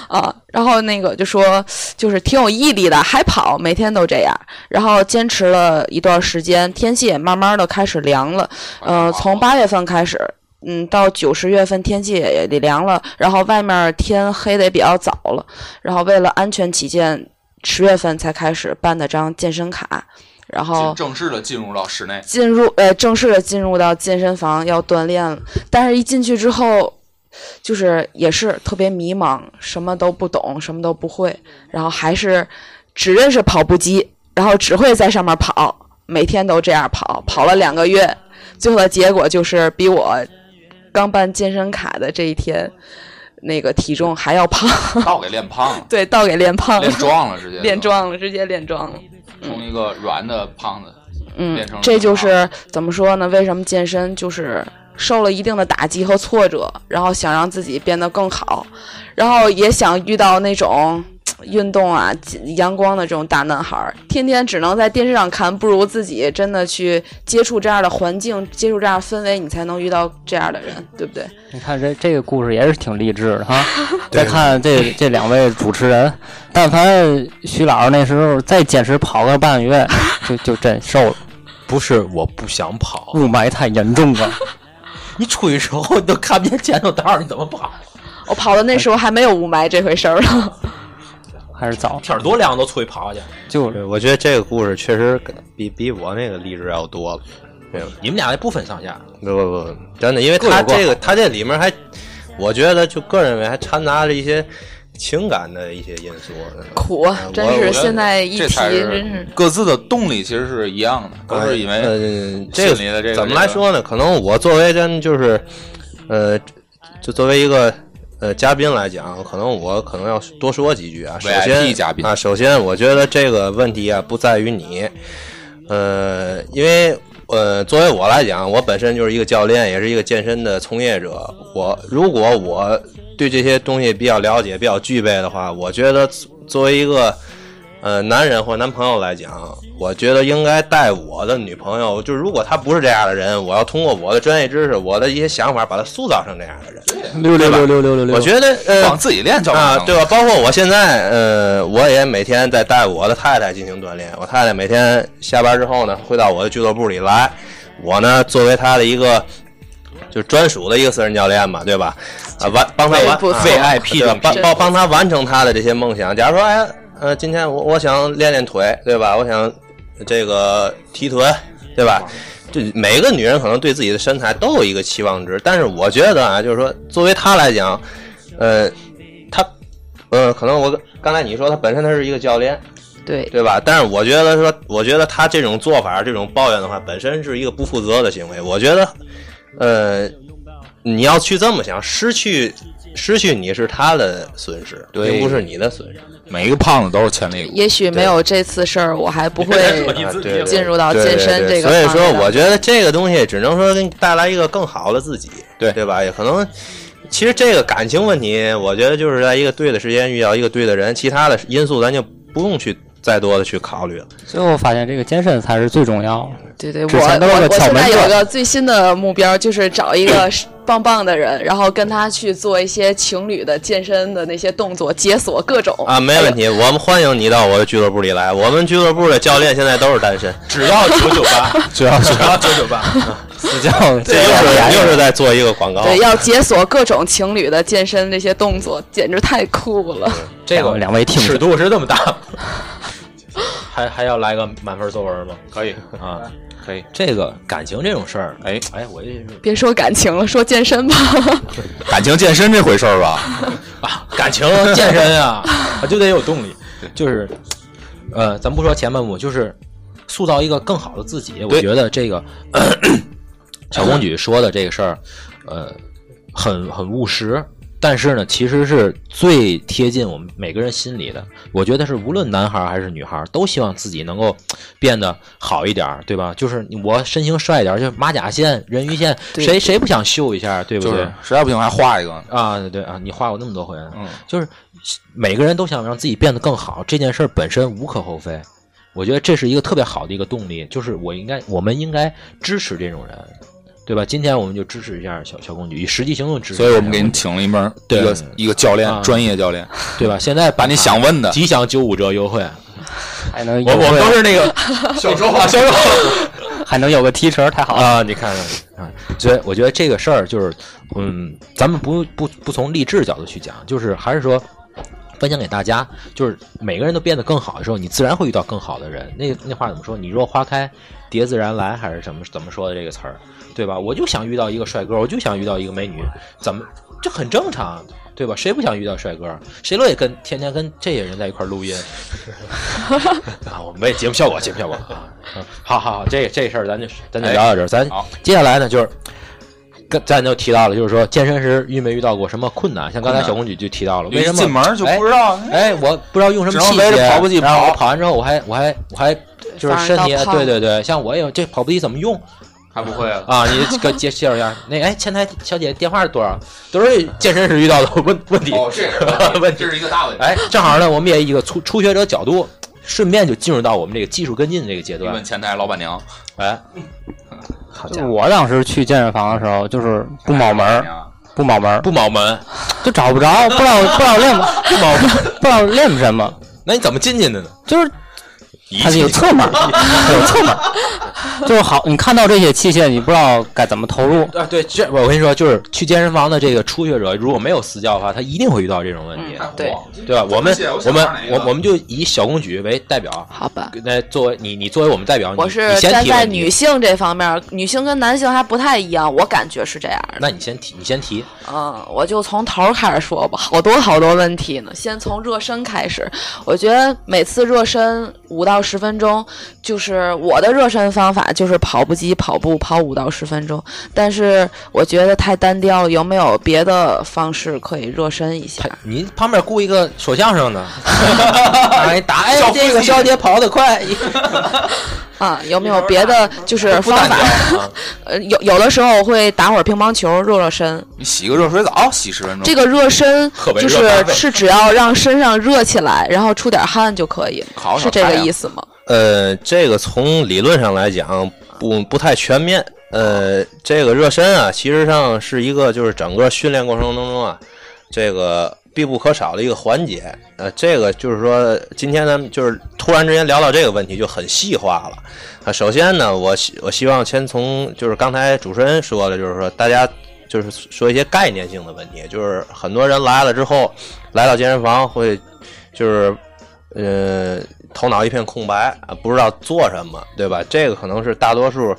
啊，然后那个就说就是挺有毅力的，还跑，每天都这样。然后坚持了一段时间，天气也慢慢的开始凉了。呃，从八月份开始，嗯，到九十月份天气也也凉了，然后外面天黑的也比较早了。然后为了安全起见，十月份才开始办的张健身卡，然后正式的进入到室内，进入呃正式的进入到健身房要锻炼了，但是一进去之后，就是也是特别迷茫，什么都不懂，什么都不会，然后还是只认识跑步机，然后只会在上面跑，每天都这样跑，跑了两个月，最后的结果就是比我刚办健身卡的这一天，那个体重还要胖，倒给练胖了，对，倒给练胖了，练壮了，直接练壮了，直接练壮了。从一个软的胖子，嗯变成了，这就是怎么说呢？为什么健身就是受了一定的打击和挫折，然后想让自己变得更好，然后也想遇到那种嘖运动啊、阳光的这种大男孩儿，天天只能在电视上看，不如自己真的去接触这样的环境，接触这样的氛围，你才能遇到这样的人，对不对？你看这这个故事也是挺励志的哈。再看这这两位主持人，但凡徐老师那时候再坚持跑个半个月，就就真瘦了，不是我不想跑，雾霾太严重了。你出去之后你都看不见前头道儿，你怎么跑？我跑的那时候还没有雾霾这回事儿呢。还是早，天儿多凉都出去跑去。就对，我觉得这个故事确实比比我那个励志要多了。对，你们俩也不分上下，不不不，真的，因为他这个他这里面还，我觉得就个人认为还掺杂着一些情感的一些因素。苦啊，真是现在一提，真是是各自的动力其实是一样的，都是因为呃，这个怎么来说呢？可能我作为真就是，呃，就作为一个呃嘉宾来讲，可能我可能要多说几句啊。首先嘉宾啊，首先我觉得这个问题啊不在于你，呃，因为呃作为我来讲，我本身就是一个教练，也是一个健身的从业者。我如果我对这些东西比较了解、比较具备的话，我觉得作为一个呃男人或男朋友来讲，我觉得应该带我的女朋友，就是如果她不是这样的人，我要通过我的专业知识、我的一些想法，把她塑造成这样的人。六六六六六六六，我觉得呃往自己练就啊，对吧？包括我现在，呃，我也每天在带我的太太进行锻炼。我太太每天下班之后呢，会到我的俱乐部里来，我呢作为她的一个就专属的一个私人教练嘛，对吧？啊，完帮他完 VIP 对吧？帮帮帮他完成他的这些梦想。假如说，哎，呃，今天我我想练练腿，对吧？我想这个提臀，对吧？这每个女人可能对自己的身材都有一个期望值，但是我觉得啊，就是说，作为她来讲，呃，她，呃，可能我刚才你说她本身她是一个教练，对对吧？但是我觉得说，我觉得她这种做法、这种抱怨的话，本身是一个不负责的行为。我觉得，呃，你要去这么想，失去失去你是她的损失，对并不是你的损失。每一个胖子都是潜力股。也许没有这次事儿，我还不会 进入到健身这个所以说，我觉得这个东西只能说给你带来一个更好的自己，对对吧？也可能，其实这个感情问题，我觉得就是在一个对的时间遇到一个对的人，其他的因素咱就不用去再多的去考虑了。最后发现这个健身才是最重要的。对对，我我我现在有一个最新的目标，就是找一个 棒棒的人，然后跟他去做一些情侣的健身的那些动作，解锁各种啊，没问题，我们欢迎你到我的俱乐部里来。我们俱乐部的教练现在都是单身，只要九九八，只要只要九九八，私教这又是又是在做一个广告。对，要解锁各种情侣的健身这些动作，简直太酷了。这个两位听尺度是这么大，还还要来个满分作文吗？可以啊，可以。这个感情这种事儿，哎哎，我也是别说感情了，说健身吧。感情健身这回事儿吧，啊，感情健身啊，啊 就得有动力，就是，呃，咱不说前半部，就是塑造一个更好的自己。我觉得这个小公举说的这个事儿，呃，很很务实，但是呢，其实是最贴近我们每个人心里的。我觉得是无论男孩儿还是女孩儿，都希望自己能够变得好一点儿，对吧？就是我身形帅一点儿，就是马甲线、人鱼线，谁谁不想秀一下，对不对？就是实在不行还画一个，啊，对对啊，你画过那么多回呢，嗯，就是每个人都想让自己变得更好，这件事儿本身无可厚非。我觉得这是一个特别好的一个动力，就是我应该，我们应该支持这种人，对吧？今天我们就支持一下小小公举，以实际行动支持。所以我们给您，请了一门一对个一个教练啊，专业教练，对吧？现在把你想问的，吉祥九五折优惠，还能我我们都是那个 销售啊，销售 还能有个提成，太好了。啊，你看看啊，所以我觉得这个事儿就是，嗯，咱们不不不从励志角度去讲，就是还是说。分享给大家，就是每个人都变得更好的时候，你自然会遇到更好的人。那那话怎么说？你若花开，蝶自然来，还是怎么怎么说的这个词儿，对吧？我就想遇到一个帅哥，我就想遇到一个美女，怎么这很正常，对吧？谁不想遇到帅哥？谁乐意跟天天跟这些人在一块录音？啊，我们为节目效果，节目效果啊！嗯好好好，这这事儿咱就咱就聊到这儿，咱接下来呢就是。跟咱就提到了，就是说健身时遇没遇到过什么困难？像刚才小公举就提到了，为什么进门就不知道，哎，我不知道用什么器械，跑步机然后跑完之后，我还我还我还就是身体，对对对，像我也有这跑步机怎么用还不会啊？啊？你给介介绍一下。那哎，前台小姐电话是多少？都是健身时遇到的问 问题。哦，这也是 问题这是一个大问题。哎，正好呢，我们也一个初初学者角度，顺便就进入到我们这个技术跟进的这个阶段你问。前台老板娘，哎，好就家伙，我当时去健身房的时候，就是不卯门，不卯门，不卯门，就找不着，不知道不知道练不 卯不知道练什么，那你怎么进去的呢？就是仪它是有侧门儿，它有侧门，就是好，你看到这些器械，你不知道该怎么投入。啊，对，这我跟你说，就是去健身房的这个初学者，如果没有私教的话，他一定会遇到这种问题，嗯对对吧？我们我我们我我们就以小公举为代表，好吧。那作为你你作为我们代表，我是站在女性这方面，女性跟男性还不太一样，我感觉是这样的。那你先提，你先提，嗯，我就从头开始说吧，好多好多问题呢。先从热身开始，我觉得每次热身五到十分钟，就是我的热身方法就是跑步机跑步跑五到十分钟，但是我觉得太单调了，有没有别的方式可以热身一下他？你旁边雇一个说相声的，让你打，哎，这个小姐跑得快，啊，有没有别的就是方法？呃，有有的时候我会打会儿乒乓球热热身。你洗个热水澡，洗十分钟。这个热身就是是只要让身上热起来，然后出点汗就可以烤，是这个意思吗？呃，这个从理论上来讲不不太全面。呃，这个热身啊，其实上是一个就是整个训练过程当中啊，这个必不可少的一个环节。呃，这个就是说，今天咱们就是突然之间聊到这个问题，就很细化了。啊，首先呢，我希我希望先从就是刚才主持人说的，就是说大家就是说一些概念性的问题，就是很多人来了之后，来到健身房会就是呃头脑一片空白啊，不知道做什么，对吧？这个可能是大多数。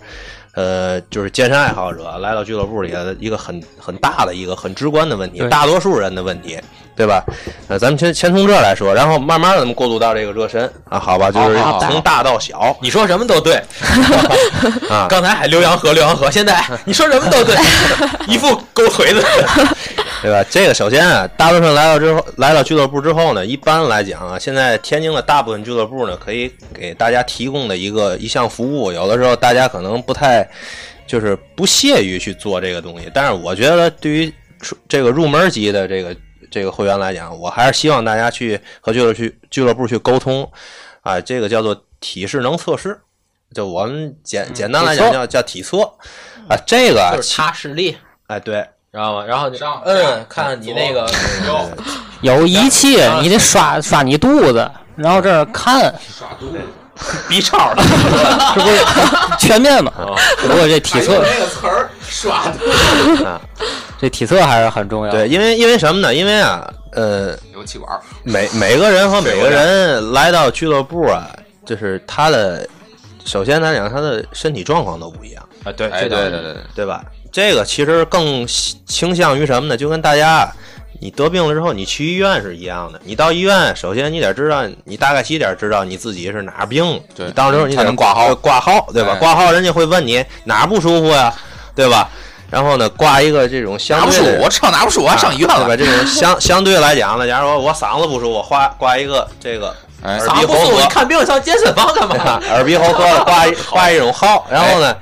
呃，就是健身爱好者来到俱乐部里的一个很很大的一个很直观的问题，大多数人的问题，对吧？呃，咱们先先从这儿来说，然后慢慢的咱们过渡到这个热身啊，好吧？就是从大到小，你说什么都对，啊 刚才还浏阳河，浏阳河，现在你说什么都对，一副狗腿的。对吧？这个首先啊，大多数人来到之后，来到俱乐部之后呢，一般来讲啊，现在天津的大部分俱乐部呢，可以给大家提供的一个一项服务，有的时候大家可能不太，就是不屑于去做这个东西。但是我觉得，对于出这个入门级的这个这个会员来讲，我还是希望大家去和俱乐去俱乐部去沟通，啊，这个叫做体适能测试，就我们简简单来讲叫叫体测，啊，这个啊就是查视力，哎对。知道吗？然后你上嗯下，看你那个 有仪器，你得刷刷你肚子，然后这儿看，B 超 的，这不是全面嘛？哦不过这体测，那个词儿刷的这体测还是很重要。对，，因为因为什么呢？因为啊，呃，有气管，每每个人和每个人来到俱乐部啊，就是他的，首先来讲，他的身体状况都不一样，啊，对，哎，对对对对，对吧？这个其实更倾向于什么呢？就跟大家，你得病了之后，你去医院是一样的。你到医院，首先你得知道，你大概起点知道你自己是哪儿病。对你到时候你得才能挂号挂号，对吧？哎挂号人家会问你哪儿不舒服呀，对吧？然后呢挂一个这种相拿不住，对的我吃拿不住，我还上医院对吧？了。这种相 相对来讲呢，假如说我嗓子不舒服，挂挂一个这个哎耳嗓子不舒服，看病上健身房干嘛？耳鼻喉科挂一 挂一种号，然后呢，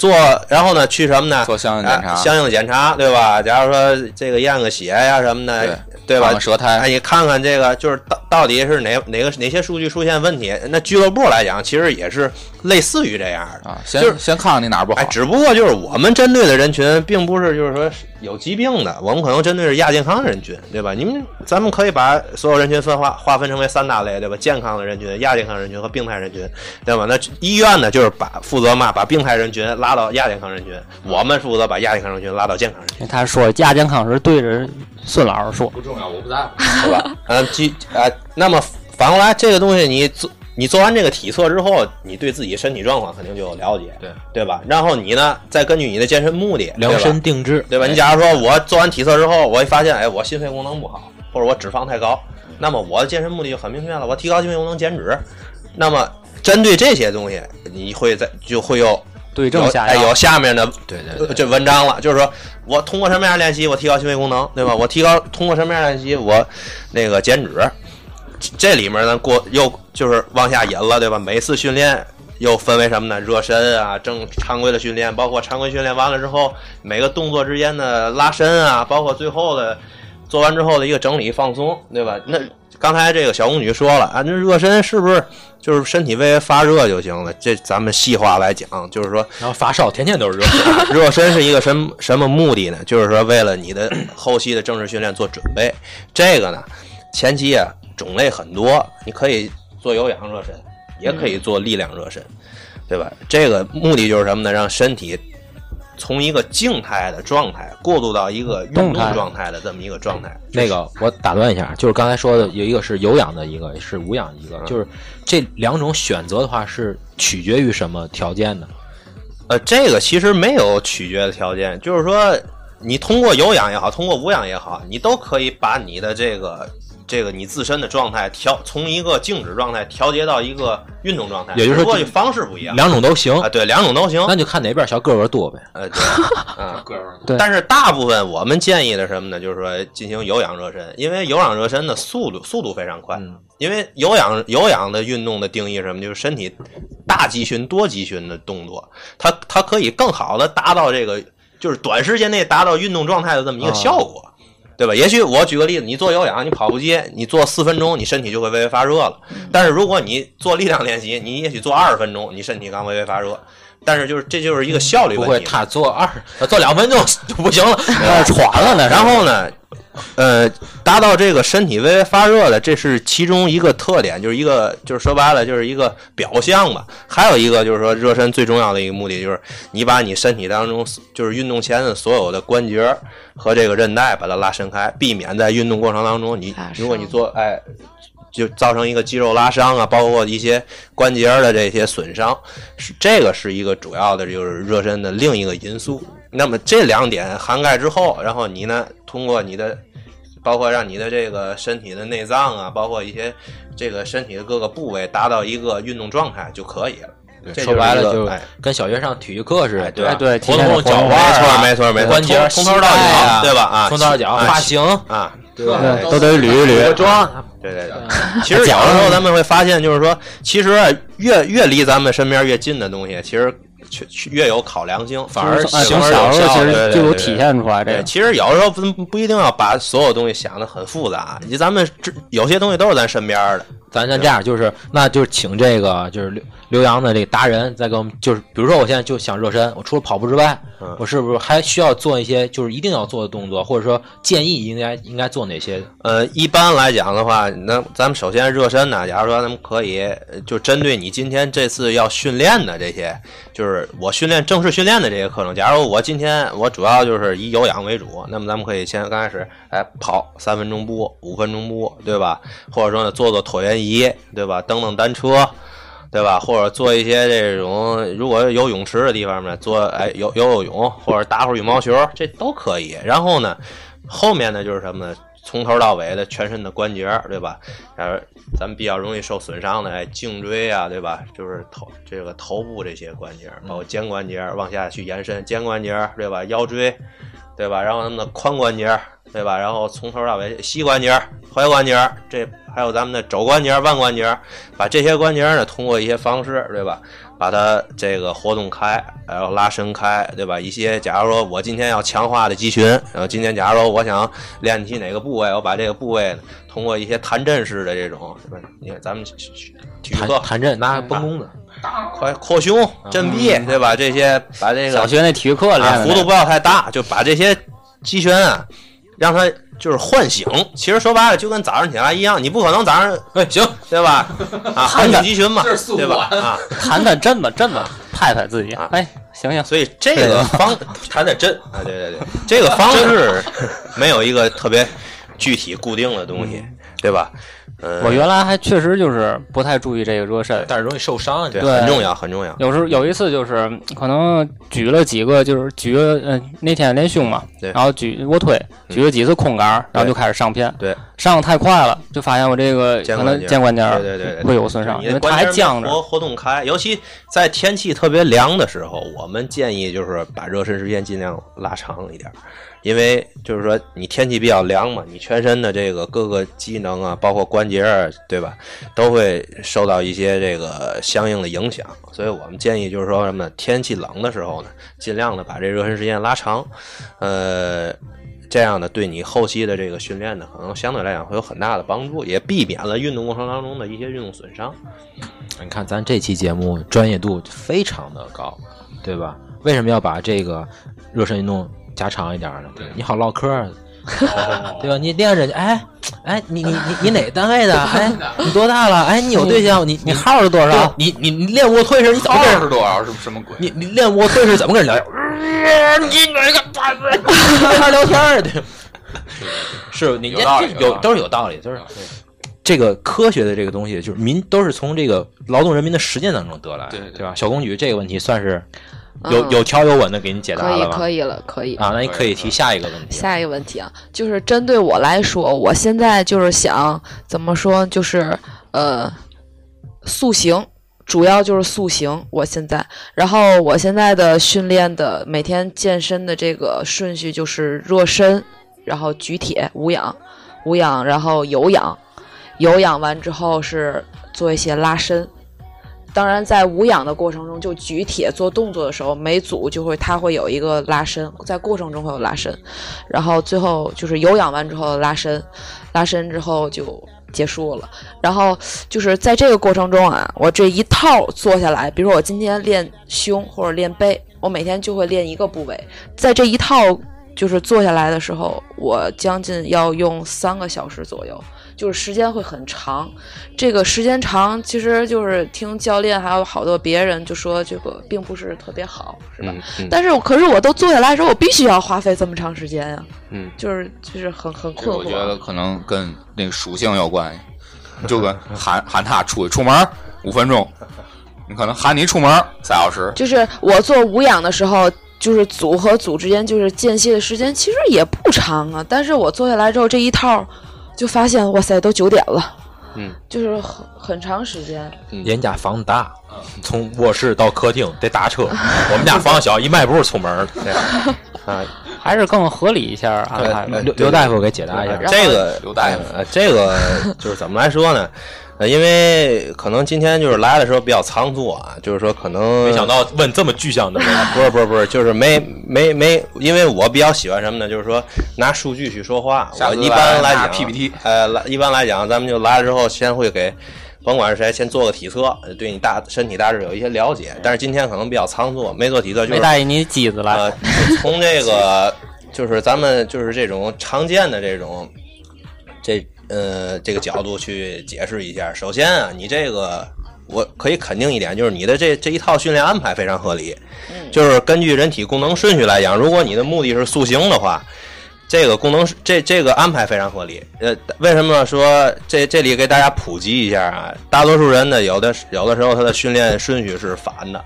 做然后呢去什么呢？做相应检查哎相应的检查，对吧？假如说这个验个血呀什么的，对对吧？舌苔哎，你看看这个，就是到到底是哪哪个哪些数据出现问题？那俱乐部来讲，其实也是类似于这样的。啊，就是先先看看你哪儿不好哎，。只不过就是我们针对的人群，并不是就是说有疾病的，我们可能针对是亚健康人群，对吧？你们咱们可以把所有人群分化划分成为三大类，对吧？健康的人群、亚健康人群和病态人群，对吧？那医院呢，就是把负责嘛，把病态人群拉到亚健康人群，我们负责把亚健康人群拉到健康人群，他说亚健康是对着孙老师说，不重要，我不在乎。对吧？嗯，基啊，那么反过来，这个东西你做。你做完这个体测之后，你对自己身体状况肯定就有了解，对对吧？然后你呢，再根据你的健身目的，量身定制，对吧？你假如说我做完体测之后，我一发现，哎，我心肺功能不好，或者我脂肪太高，那么我的健身目的就很明确了，我提高心肺功能减脂。那么针对这些东西，你会在就会有对有症下药。哎有下面的对对对，这文章了，就是说我通过什么样练习，我提高心肺功能，对吧？我提高通过什么样练习，我那个减脂。这里面呢，过又就是往下引了，对吧？每次训练又分为什么呢？热身啊，正常规的训练，包括常规训练完了之后，每个动作之间的拉伸啊，包括最后的做完之后的一个整理放松，对吧？那刚才这个小宫女说了啊，那热身是不是就是身体微微发热就行了？这咱们细化来讲，就是说然后发烧，天天都是热身。热身是一个什么什么目的呢？就是说为了你的 后期的正式训练做准备。这个呢，前期啊种类很多，你可以做有氧热身，也可以做力量热身，对吧？这个目的就是什么呢？让身体从一个静态的状态过渡到一个运动状态的这么一个状态。那个我打断一下，就是刚才说的有一个是有氧的，一个是无氧的一个，就是这两种选择的话是取决于什么条件呢？呃，这个其实没有取决的条件，就是说你通过有氧也好，通过无氧也好，你都可以把你的这个这个你自身的状态调从一个静止状态调节到一个运动状态，也就是说方式不一样两种都行，啊，对，两种都行。那就看哪边小个个多呗。呃，对，啊，个人对但是大部分我们建议的什么呢？就是说进行有氧热身，因为有氧热身的速度速度非常快。嗯因为有氧有氧的运动的定义是什么？就是身体大肌群、多肌群的动作，它它可以更好的达到这个，就是短时间内达到运动状态的这么一个效果。对吧？也许我举个例子，你做有氧，你跑步机，你做四分钟，你身体就会微微发热了。但是如果你做力量练习，你也许做二十分钟，你身体刚微微发热。但是就是这就是一个效率不会，问题。他做二，他做两分钟 就不行了。喘了，呢然后呢，呃，达到这个身体微微发热的，这是其中一个特点，就是一个就是说白了就是一个表象吧。还有一个就是说热身最重要的一个目的就是你把你身体当中就是运动前的所有的关节和这个韧带把它拉伸开，避免在运动过程当中你如果你做哎。就造成一个肌肉拉伤啊，包括一些关节的这些损伤，是这个是一个主要的，就是热身的另一个因素。那么这两点涵盖之后，然后你呢，通过你的，包括让你的这个身体的内脏啊，包括一些这个身体的各个部位达到一个运动状态就可以了。这说白了就哎跟小学上体育课似的，哎对对活动体现脚腕儿啊，没错没错没错关节从从头到脚对吧啊从头到脚啊发型，啊，对吧？对，都得捋一捋。妆，对对对。其实有的时候咱们会发现，就是说，其实啊越越离咱们身边越近的东西，其实却却越有考量性，反而哎，形从而有效。小时候其对对实就有体现出来这对，个。其实有的时候不不一定要把所有东西想的很复杂，你咱们这有些东西都是咱身边的。咱咱这样就是，那就是请这个就是刘刘洋的这个达人再给我们，就是比如说我现在就想热身，我除了跑步之外，嗯我是不是还需要做一些就是一定要做的动作，或者说建议应该应该做哪些？呃，一般来讲的话，那咱们首先热身呢，假如说咱们可以呃就针对你今天这次要训练的这些，就是我训练正式训练的这些课程。假如我今天我主要就是以有氧为主，那么咱们可以先刚开始，哎，跑三分钟步、五分钟步，对吧？或者说呢，做做椭圆仪，对吧？蹬蹬单车。对吧？或者做一些这种，如果有泳池的地方呢，做哎游游游泳，或者打会儿羽毛球，这都可以。然后呢，后面呢就是什么呢？从头到尾的全身的关节，对吧？然后，咱们比较容易受损伤的，哎，颈椎啊，对吧？就是头这个头部这些关节，包括肩关节往下去延伸，肩关节，对吧？腰椎，对吧？然后咱们的髋关节，对吧？然后从头到尾，膝关节、踝关节，这还有咱们的肘关节、腕关节，把这些关节呢，通过一些方式，对吧？把它这个活动开，然后拉伸开，对吧？一些假如说我今天要强化的肌群，然后今天假如说我想练起哪个部位，我把这个部位，通过一些弹震式的这种，对吧？你看咱们体育弹课弹震拿绷弓的，快扩胸、振臂，对吧？这些把这个小学那体育课练幅度不要太大，就把这些肌群啊，让它就是唤醒。其实说白了，就跟早上起来一样，你不可能早上 哎行，对吧？啊，唤醒集群嘛，对吧？啊，谈谈针吧针吧，拍拍自己，啊。哎，行行，所以这个方谈谈 真啊，对对对，这个方式没有一个特别具体固定的东西，对吧？嗯，我原来还确实就是不太注意这个热身，但是容易受伤啊。对。对很重要，很重要。有时候有一次就是可能举了几个，就是举了呃那天练胸嘛，对。然后举卧推，举了几次空杆，然后就开始上片，对，上的太快了，就发现我这个可能肩关节对对对对会有损伤，因为它还僵着。活活动开，尤其在天气特别凉的时候，我们建议就是把热身时间尽量拉长一点，因为就是说你天气比较凉嘛，你全身的这个各个机能啊，包括关节儿，对吧，都会受到一些这个相应的影响。所以我们建议就是说什么呢，天气冷的时候呢，尽量的把这热身时间拉长，呃。这样呢，对你后期的这个训练呢，可能相对来讲会有很大的帮助，也避免了运动过程当中的一些运动损伤。你看咱这期节目专业度非常的高，对吧？为什么要把这个热身运动加长一点呢？对，你好唠嗑儿，对吧？你练着，哎哎，你你你你哪单位的？哎，你多大了？哎，你有对象？你你号是多少？你你你练卧推时你怎么跟人？二十多少是什么鬼？你你练卧推时怎么跟人聊天？你哪个？聊天聊天儿对，是你有道理有都是有道理，就是这个科学的这个东西，就是民都是从这个劳动人民的实践当中得来对对吧？小公举这个问题算是有嗯有条有稳的给你解答可以？可以了，可以。啊，那你可以提下一个问题。下一个问题啊，就是针对我来说，我现在就是想怎么说，就是呃，塑形，主要就是塑形。我现在，然后我现在的训练的每天健身的这个顺序就是热身，然后举铁、无氧、无氧，然后有氧，有氧完之后是做一些拉伸。当然，在无氧的过程中，就举铁做动作的时候，每组就会它会有一个拉伸，在过程中会有拉伸，然后最后就是有氧完之后拉伸，拉伸之后就结束了。然后就是在这个过程中啊，我这一套做下来，比如说我今天练胸或者练背，我每天就会练一个部位，在这一套就是做下来的时候，我将近要用三个小时左右。就是时间会很长，这个时间长，其实就是听教练还有好多别人就说这个并不是特别好，是吧？嗯嗯但是我可是我都坐下来的时候，我必须要花费这么长时间呀、嗯，就是就是很很这困惑。我觉得可能跟那个属性有关系，就跟 喊喊他出去出门五分钟，你可能喊你出门儿仨小时，就是我做无氧的时候，就是组和组之间就是间歇的时间其实也不长啊，但是我坐下来之后这一套，就发现哇塞，都九点了，嗯，就是很很长时间。人家房子大，从卧室到客厅得打车。我们家房子小，一迈步出门对。啊，还是更合理一下安排。刘刘大夫给解答一下。这个刘大夫呃，这个就是怎么来说呢？呃，因为可能今天就是来的时候比较仓促啊，就是说可能没想到问这么具象的问题。不是不是不是，就是没没没，因为我比较喜欢什么呢？就是说拿数据去说话。我一般来讲 PPT 呃，来一般来讲，咱们就来了之后，先会给甭管是谁，先做个体测，呃对你大身体大致有一些了解。但是今天可能比较仓促，没做体测，就是没带你机子来，呃，从这个就是咱们就是这种常见的这种这呃这个角度去解释一下。首先啊，你这个我可以肯定一点，就是你的这这一套训练安排非常合理，就是根据人体功能顺序来讲，如果你的目的是塑形的话。这个功能这这个安排非常合理，呃，为什么说这这里给大家普及一下啊？大多数人呢，有的有的时候他的训练顺序是反的，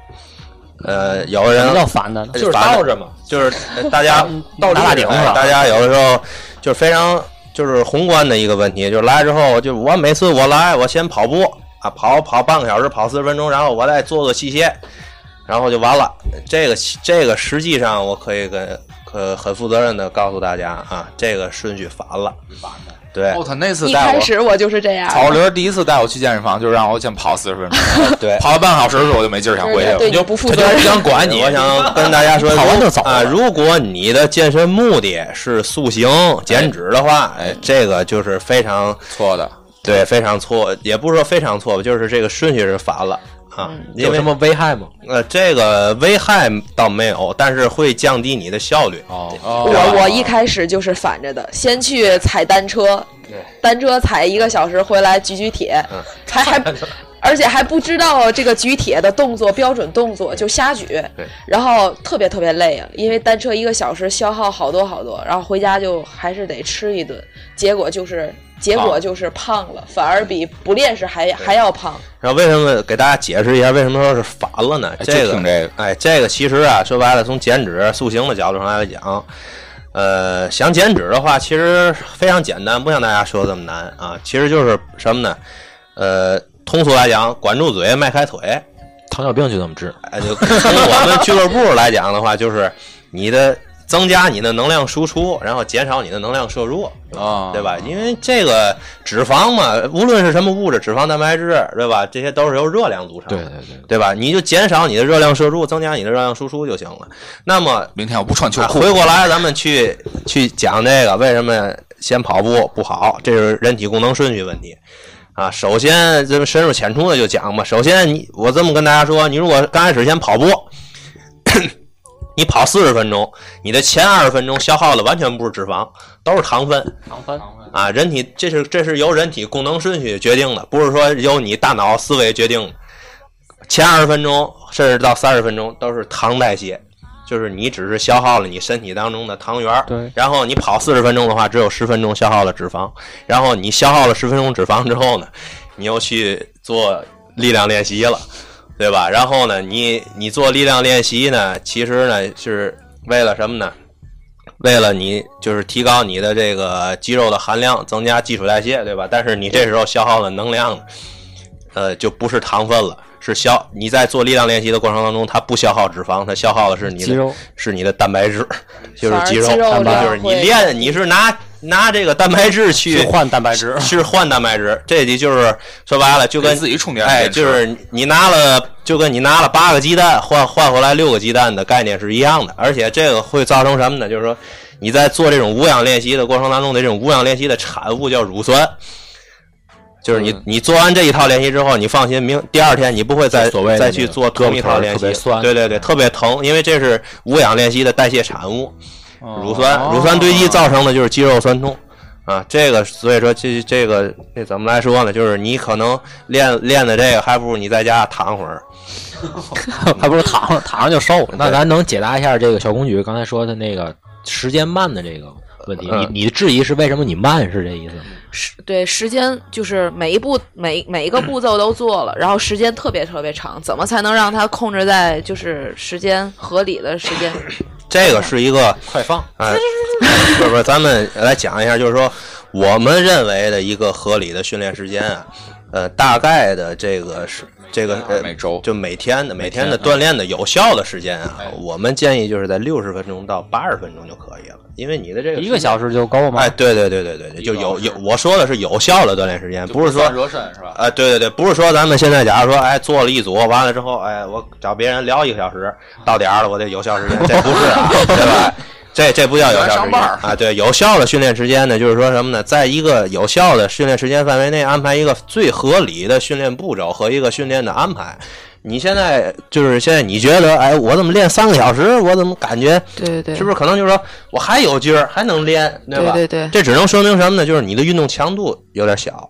呃，有的人什么叫反的？就是倒着嘛，就是呃大家 倒立哎顶大家有的时候就是非常就是宏观的一个问题，就是来之后，就我每次我来，我先跑步啊，跑跑半个小时，跑四十分钟，然后我再做个器械，然后就完了。这个这个实际上我可以跟可很负责任的告诉大家啊，这个顺序反了。对哦，他那次一带我，开始我就是这样。曹林第一次带我去健身房，就是让我先跑四十分钟，对，跑了半个小时的时候我就没劲儿想回去了。对你不负他就不。想管你，我想跟大家说，跑完就走啊。如果你的健身目的是塑形、减脂的话，哎，这个就是非常错的，对，非常错，也不是说非常错吧，就是这个顺序是反了啊。因为有什么危害吗？呃，这个危害倒没有，但是会降低你的效率。哦，我我一开始就是反着的，先去踩单车，单车踩一个小时回来举举铁，嗯还 还而且还不知道这个举铁的动作标准动作，就瞎举，然后特别特别累啊，因为单车一个小时消耗好多好多，然后回家就还是得吃一顿，结果就是结果就是胖了，反而比不练时还还要胖。然后为什么给大家解释一下为什么说是烦了呢？哎这个，这个哎，这个其实啊，说白了，从减脂塑形的角度上来讲，呃，想减脂的话，其实非常简单，不像大家说的这么难啊。其实就是什么呢？呃，通俗来讲，管住嘴，迈开腿。糖尿病就这么治。哎，就 从我们俱乐部来讲的话，就是你的增加你的能量输出，然后减少你的能量摄入。啊，对吧？因为这个脂肪嘛，无论是什么物质，脂肪、蛋白质，对吧？这些都是由热量组成的，对对对，对吧？你就减少你的热量摄入，增加你的热量输出就行了。那么明天我不穿秋啊裤，回过来，咱们去去讲这个为什么先跑步不好，这是人体功能顺序问题啊。首先，咱们深入浅出的就讲吧。首先，你我这么跟大家说，你如果刚开始先跑步，你跑四十分钟，你的前二十分钟消耗的完全不是脂肪，都是糖分。糖分啊，人体这是这是由人体功能顺序决定的，不是说由你大脑思维决定的。前二十分钟甚至到三十分钟都是糖代谢，就是你只是消耗了你身体当中的糖原儿，对然后你跑四十分钟的话，只有十分钟消耗了脂肪，然后你消耗了十分钟脂肪之后呢，你又去做力量练习了，对吧？然后呢，你你做力量练习呢，其实呢是为了什么呢？为了你就是提高你的这个肌肉的含量，增加基础代谢，对吧？但是你这时候消耗的能量，呃，就不是糖分了，是消你在做力量练习的过程当中，它不消耗脂肪，它消耗的是你的肌肉是你的蛋白质，就是肌肉，肌肉蛋白就是你练你是拿拿这个蛋白质去去换蛋白质，是换蛋白质，这里就是说白了就跟给自己充电哎，就是你拿了就跟你拿了八个鸡蛋换换回来六个鸡蛋的概念是一样的，而且这个会造成什么呢？就是说你在做这种无氧练习的过程当中的这种无氧练习的产物叫乳酸。就是你，你做完这一套练习之后，你放心，明第二天你不会再所谓再去做同一套练习对对对，特别疼，因为这是无氧练习的代谢产物。乳酸，乳酸堆积造成的就是肌肉酸痛啊。这个所以说这这个这怎么来说呢？就是你可能练练的这个，还不如你在家躺会儿。还不如躺上躺着就瘦了。那咱能解答一下这个小公举刚才说的那个时间慢的这个问题？嗯你你的质疑是为什么你慢是这意思吗？是对时间就是每一步每每一个步骤都做了，然后时间特别特别长，怎么才能让它控制在就是时间合理的时间？这个是一个快放，哎，不是不是，咱们来讲一下，就是说我们认为的一个合理的训练时间啊，呃，大概的这个是这个呃每周就每天的每天的锻炼的有效的时间啊，我们建议就是在六十分钟到八十分钟就可以了，因为你的这个一个小时就够吗？哎，对对对对对对，就有有，我说的是有效的锻炼时间，不是说算热身是吧？哎，对对对，不是说咱们现在假如说，哎，做了一组，完了之后，哎，我找别人聊一个小时，到点儿了，我得有效时间，这不是啊，对吧？这这不叫有效时间上班儿啊！对，有效的训练时间呢，就是说什么呢？在一个有效的训练时间范围内，安排一个最合理的训练步骤和一个训练的安排。你现在就是现在，你觉得，哎，我怎么练三个小时？我怎么感觉对对对，是不是可能就是说我还有劲儿，还能练，对吧？对对对这只能说明什么呢？就是你的运动强度有点小。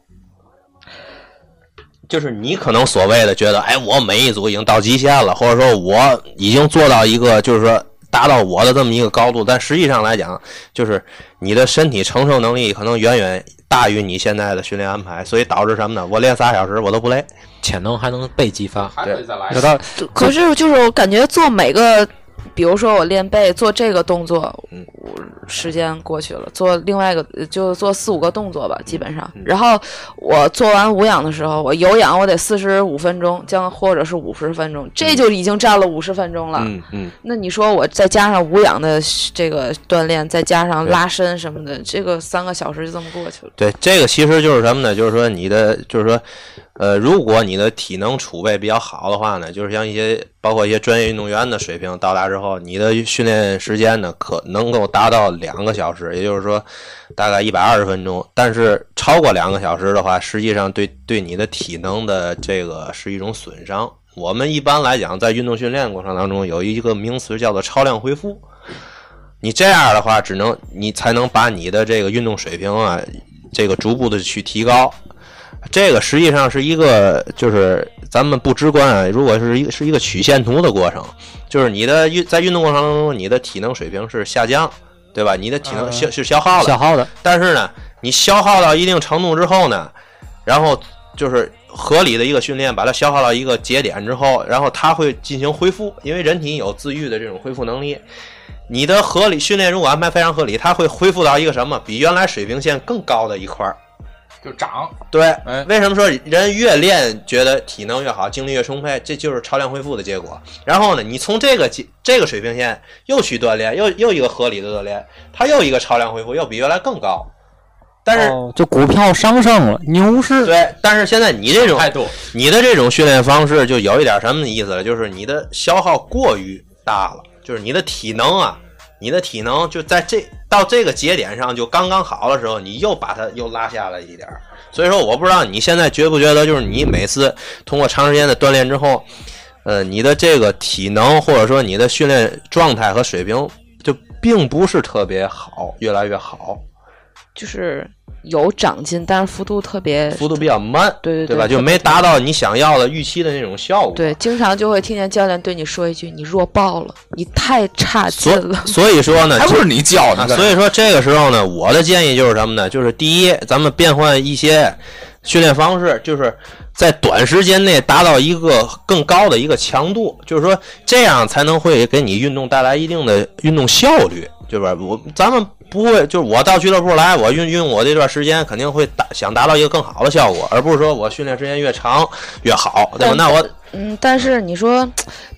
就是你可能所谓的觉得，哎，我每一组已经到极限了，或者说我已经做到一个，就是说达到我的这么一个高度，但实际上来讲，就是你的身体承受能力可能远远大于你现在的训练安排，所以导致什么呢？我练仨小时我都不累。潜能还能被激发。还可以再来可是就是我感觉做每个比如说我练背做这个动作，时间过去了，做另外一个呃就做四五个动作吧，基本上。嗯然后我做完无氧的时候，我有氧我得四十五分钟，将或者是五十分钟，这就已经占了五十分钟了。嗯嗯，那你说我再加上无氧的这个锻炼，再加上拉伸什么的，这个三个小时就这么过去了。对，这个其实就是什么呢？就是说你的，就是说，呃，如果你的体能储备比较好的话呢，就是像一些包括一些专业运动员的水平到达之后，你的训练时间呢可能够达到两个小时，也就是说大概一百二十分钟。但是超过两个小时的话，实际上对对你的体能的这个是一种损伤。我们一般来讲，在运动训练过程当中有一个名词叫做超量恢复。你这样的话，只能你才能把你的这个运动水平啊，这个逐步的去提高。这个实际上是一个，就是咱们不直观啊，如果是一个是一个曲线图的过程，就是你的运在运动过程当中，你的体能水平是下降，对吧？你的体能消是消耗的，消耗的，但是呢，你消耗到一定程度之后呢，然后就是合理的一个训练，把它消耗到一个节点之后，然后它会进行恢复，因为人体有自愈的这种恢复能力。你的合理训练如果安排非常合理，它会恢复到一个什么？比原来水平线更高的一块儿。就长，对，哎为什么说人越练觉得体能越好，精力越充沛？这就是超量恢复的结果。然后呢，你从这个这个水平线又去锻炼，又又一个合理的锻炼，它又一个超量恢复，又比原来更高。但是哦，就股票上升了，牛市。对，但是现在你这种态度，你的这种训练方式就有一点什么意思了，就是你的消耗过于大了，就是你的体能啊，你的体能就在这到这个节点上就刚刚好的时候，你又把它又拉下来一点儿。所以说，我不知道你现在觉不觉得，就是你每次通过长时间的锻炼之后，呃，你的这个体能或者说你的训练状态和水平就并不是特别好，越来越好，就是有长进，但是幅度特别幅度比较慢，对对对吧？就没达到你想要的预期的那种效果。对，经常就会听见教练对你说一句：“你弱爆了，你太差劲了。所以说呢，还不是你教的，啊所以说这个时候呢，我的建议就是什么呢？就是第一，咱们变换一些训练方式，就是在短时间内达到一个更高的一个强度，就是说这样才能会给你运动带来一定的运动效率，对吧？我咱们不会，就是我到俱乐部来，我运运我这段时间肯定会达想达到一个更好的效果，而不是说我训练时间越长越好，对吧？那我嗯，但是你说，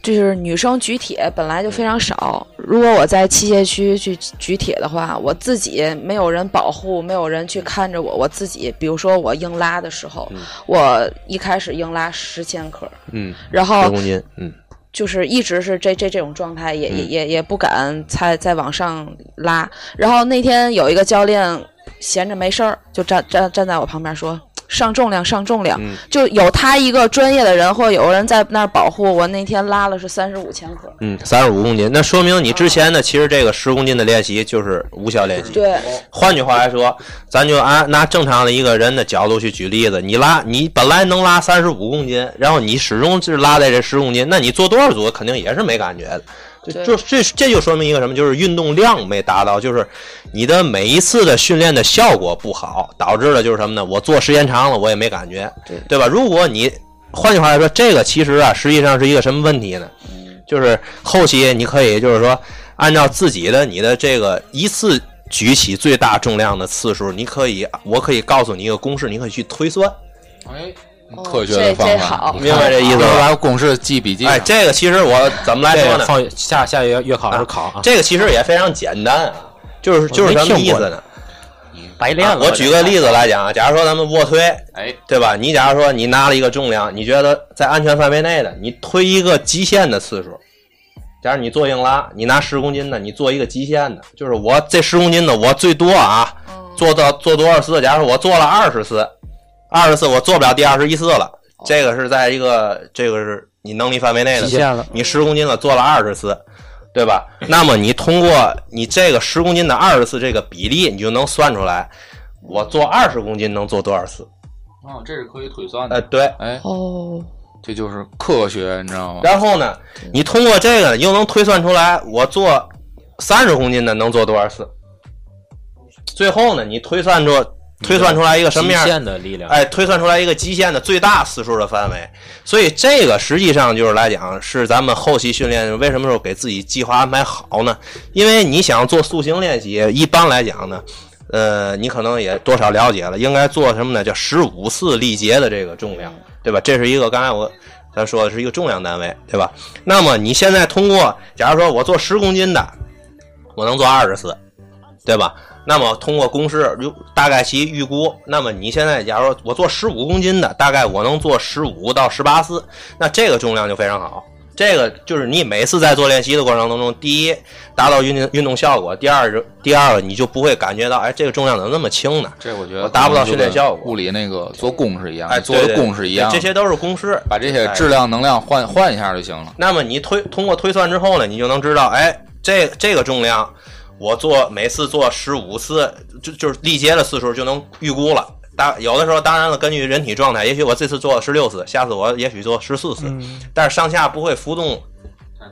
就是女生举铁本来就非常少。如果我在器械区去举铁的话，我自己没有人保护，没有人去看着我，我自己，比如说我硬拉的时候，我一开始硬拉十千克，嗯，然后十公斤，嗯。就是一直是这这这种状态，也也也也不敢再再往上拉。然后那天有一个教练闲着没事儿，就站站站在我旁边说。上重量，上重量，嗯就有他一个专业的人，或者有人在那儿保护我。那天拉了是三十五千克，嗯，三十五公斤，那说明你之前呢，其实这个十公斤的练习就是无效练习。对，换句话来说，咱就按拿正常的一个人的角度去举例子，你拉你本来能拉三十五公斤，然后你始终是拉在这十公斤，那你做多少组肯定也是没感觉的。就对就这这就说明一个什么？就是运动量没达到，就是你的每一次的训练的效果不好，导致的就是什么呢？我做时间长了，我也没感觉，对对吧？如果你换句话来说，这个其实啊，实际上是一个什么问题呢？就是后期你可以就是说，按照自己的你的这个一次举起最大重量的次数，你可以，我可以告诉你一个公式，你可以去推算。科学的方法，明白这意思？把公式记笔记。哎，这个其实我怎么来说呢？放下下月月考时考啊，这个其实也非常简单啊，就是就是什么意思呢？白练了。我举个例子来讲啊，假如说咱们卧推，哎，对吧？你假如说你拿了一个重量，你觉得在安全范围内的，你推一个极限的次数。假如你做硬拉，你拿十公斤的，你做一个极限的，就是我这十公斤的，我最多啊，做到做多少次？假如说我做了二十次，二十次我做不了第二十一次了，这个是在一个这个是你能力范围内的，极限了你十公斤了，做了二十次，对吧？那么你通过你这个十公斤的二十次这个比例，你就能算出来，我做二十公斤能做多少次？哦，这是可以推算呃，的。对。哎，哦，这就是科学，你知道吗？然后呢，你通过这个，又能推算出来我做三十公斤的能做多少次。最后呢，你推算出推算出来一个什么样极限的力量？哎，推算出来一个极限的最大次数的范围，所以这个实际上就是来讲，是咱们后期训练为什么说给自己计划安排好呢？因为你想做塑形练习，一般来讲呢，呃，你可能也多少了解了，应该做什么呢？叫十五次力竭的这个重量，对吧？这是一个刚才我咱说的是一个重量单位，对吧？那么你现在通过，假如说我做十公斤的，我能做二十次，对吧？那么通过公式就大概其预估，那么你现在假如说我做十五公斤的，大概我能做十五到十八次，那这个重量就非常好。这个就是你每次在做练习的过程当中，第一达到运动运动效果，第二就第二个你就不会感觉到，哎，这个重量怎么那么轻呢？这我觉得我达不到训练效果物理那个做公式一样，哎，做的对对功是一样，这些都是公式。把这些质量能量换换一下就行了。那么你推通过推算之后呢，你就能知道，哎，这这个重量我做每次做十五次，就就是力竭的次数就能预估了。当有的时候，当然了，根据人体状态，也许我这次做十六次，下次我也许做十四次，但是上下不会浮动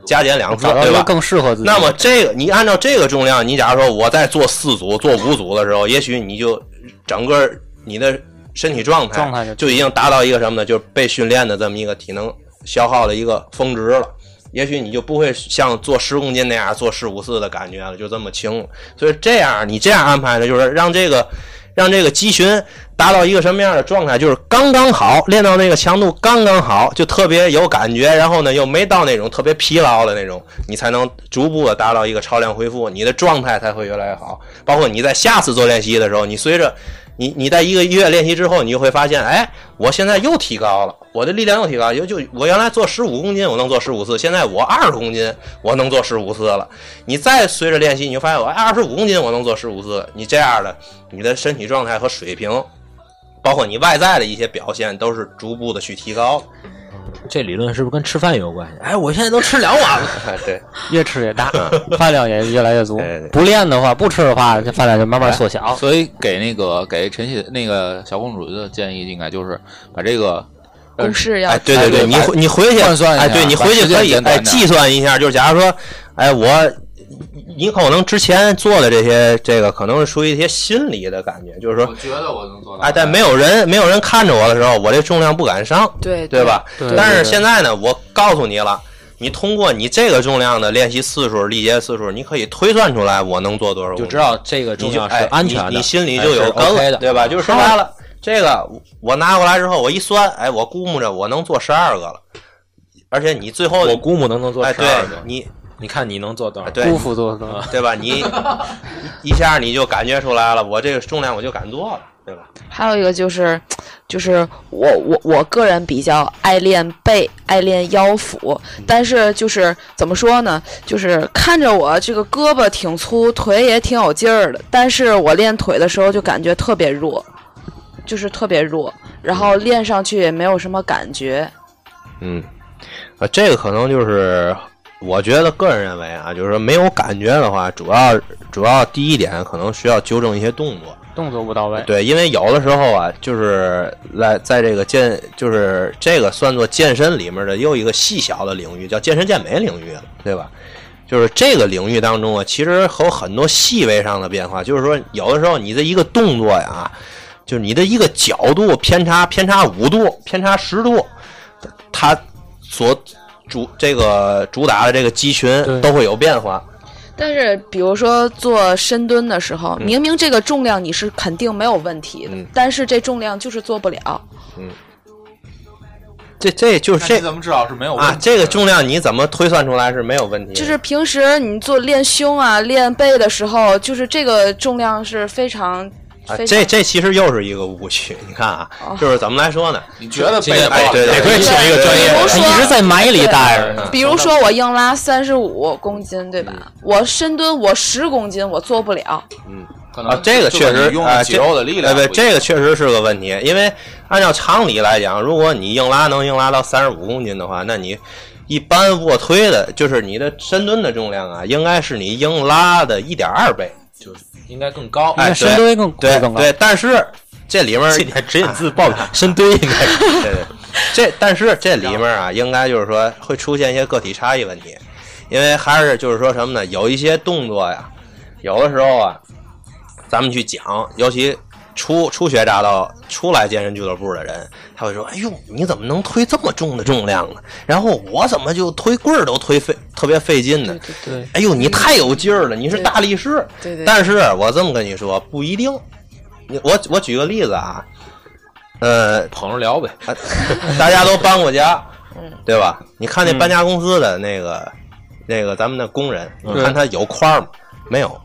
加减两次，对吧？更适合自己。那么这个你按照这个重量，你假如说我在做四组、做五组的时候，也许你就整个你的身体状态状态就就已经达到一个什么呢？就是被训练的这么一个体能消耗的一个峰值了。也许你就不会像做十公斤那样做十五次的感觉了，就这么轻。所以这样你这样安排呢，就是让这个让这个肌群达到一个什么样的状态，就是刚刚好，练到那个强度刚刚好，就特别有感觉，然后呢又没到那种特别疲劳的那种，你才能逐步的达到一个超量恢复，你的状态才会越来越好。包括你在下次做练习的时候，你随着你你在一个月练习之后，你就会发现，哎，我现在又提高了，我的力量又提高，就就我原来做十五公斤，我能做十五次，现在我二十公斤，我能做十五次了。你再随着练习，你就发现我二十五公斤，我能做十五次。你这样的，你的身体状态和水平，包括你外在的一些表现，都是逐步的去提高。这理论是不是跟吃饭有关系？哎，我现在都吃两碗了。哎，对，越吃越大，饭量也越来越足。不练的话，不吃的话，这饭量就慢慢缩小。所以给那个给陈曦那个小公主的建议，应该就是把这个呃公式要哎，对对对，你回你回去，换算一下哎，对你回去可以哎计算一下，就是假如说，哎，我你可能之前做的这些，这个可能是属于一些心理的感觉，就是说，我觉得我能做哎，但没有人没有人看着我的时候，我这重量不敢上，对对吧？对但是现在呢，我告诉你了。你通过你这个重量的练习次数、力竭次数，你可以推算出来我能做多少就知道这个重量是安全的，你你心里哎就有是根 OK 了，对吧？就是说白了，这个我拿过来之后，我一算，哎，我估摸着我能做十二个了，而且你最后我估摸能能做十二个，你你看你能做多少？对辜负多少。对吧？你一下你就感觉出来了，我这个重量我就敢做了，对吧？还有一个就是，就是我我我个人比较爱练背，爱练腰腹，但是就是怎么说呢？就是看着我这个胳膊挺粗，腿也挺有劲儿的，但是我练腿的时候就感觉特别弱，就是特别弱，然后练上去也没有什么感觉。嗯，啊，这个可能就是我觉得个人认为啊，就是说没有感觉的话，主要主要第一点可能需要纠正一些动作。动作不到位。对，因为有的时候啊，就是来在这个健，就是这个算作健身里面的又一个细小的领域，叫健身健美领域了，对吧？就是这个领域当中啊，其实有很多细微上的变化。就是说，有的时候你的一个动作呀，就是你的一个角度偏差偏差五度、偏差十度，它所主这个主打的这个肌群都会有变化。但是，比如说做深蹲的时候，嗯明明这个重量你是肯定没有问题的，嗯但是这重量就是做不了。嗯这这就是这怎么知道是没有问题，啊这个重量你怎么推算出来是没有问题？就是平时你做练胸啊、练背的时候，就是这个重量是非常啊，这这其实又是一个误区。你看啊，哦就是怎么来说呢？你觉得背哎对对得亏请一个专业一直在埋里待着呢。比如说我硬拉三十五公斤，对吧？我深蹲我十公斤我做不了，嗯可能啊，这个确实啊，肌肉的力量哎对，这个确实是个问题。因为按照常理来讲，如果你硬拉能硬拉到三十五公斤的话，那你一般卧推的，就是你的深蹲的重量啊，应该是你硬拉的一点二倍。应该更高。哎，深蹲更对更高对，但是这里面 这点指引自报深蹲应该是 对对，这但是这里面啊，应该就是说会出现一些个体差异问题，因为还是就是说什么呢？有一些动作呀，有的时候啊，咱们去讲，尤其初初学乍到初来健身俱乐部的人，他会说：“哎呦，你怎么能推这么重的重量呢？然后我怎么就推棍儿都推费特别费劲呢？对对哎呦，你太有劲儿了，你是大力士。对对但是我这么跟你说，不一定。你我我举个例子啊，呃，捧着聊呗。大家都搬过家，嗯对吧？你看那搬家公司的那个、那个咱们的工人，你看他有块儿吗？没有，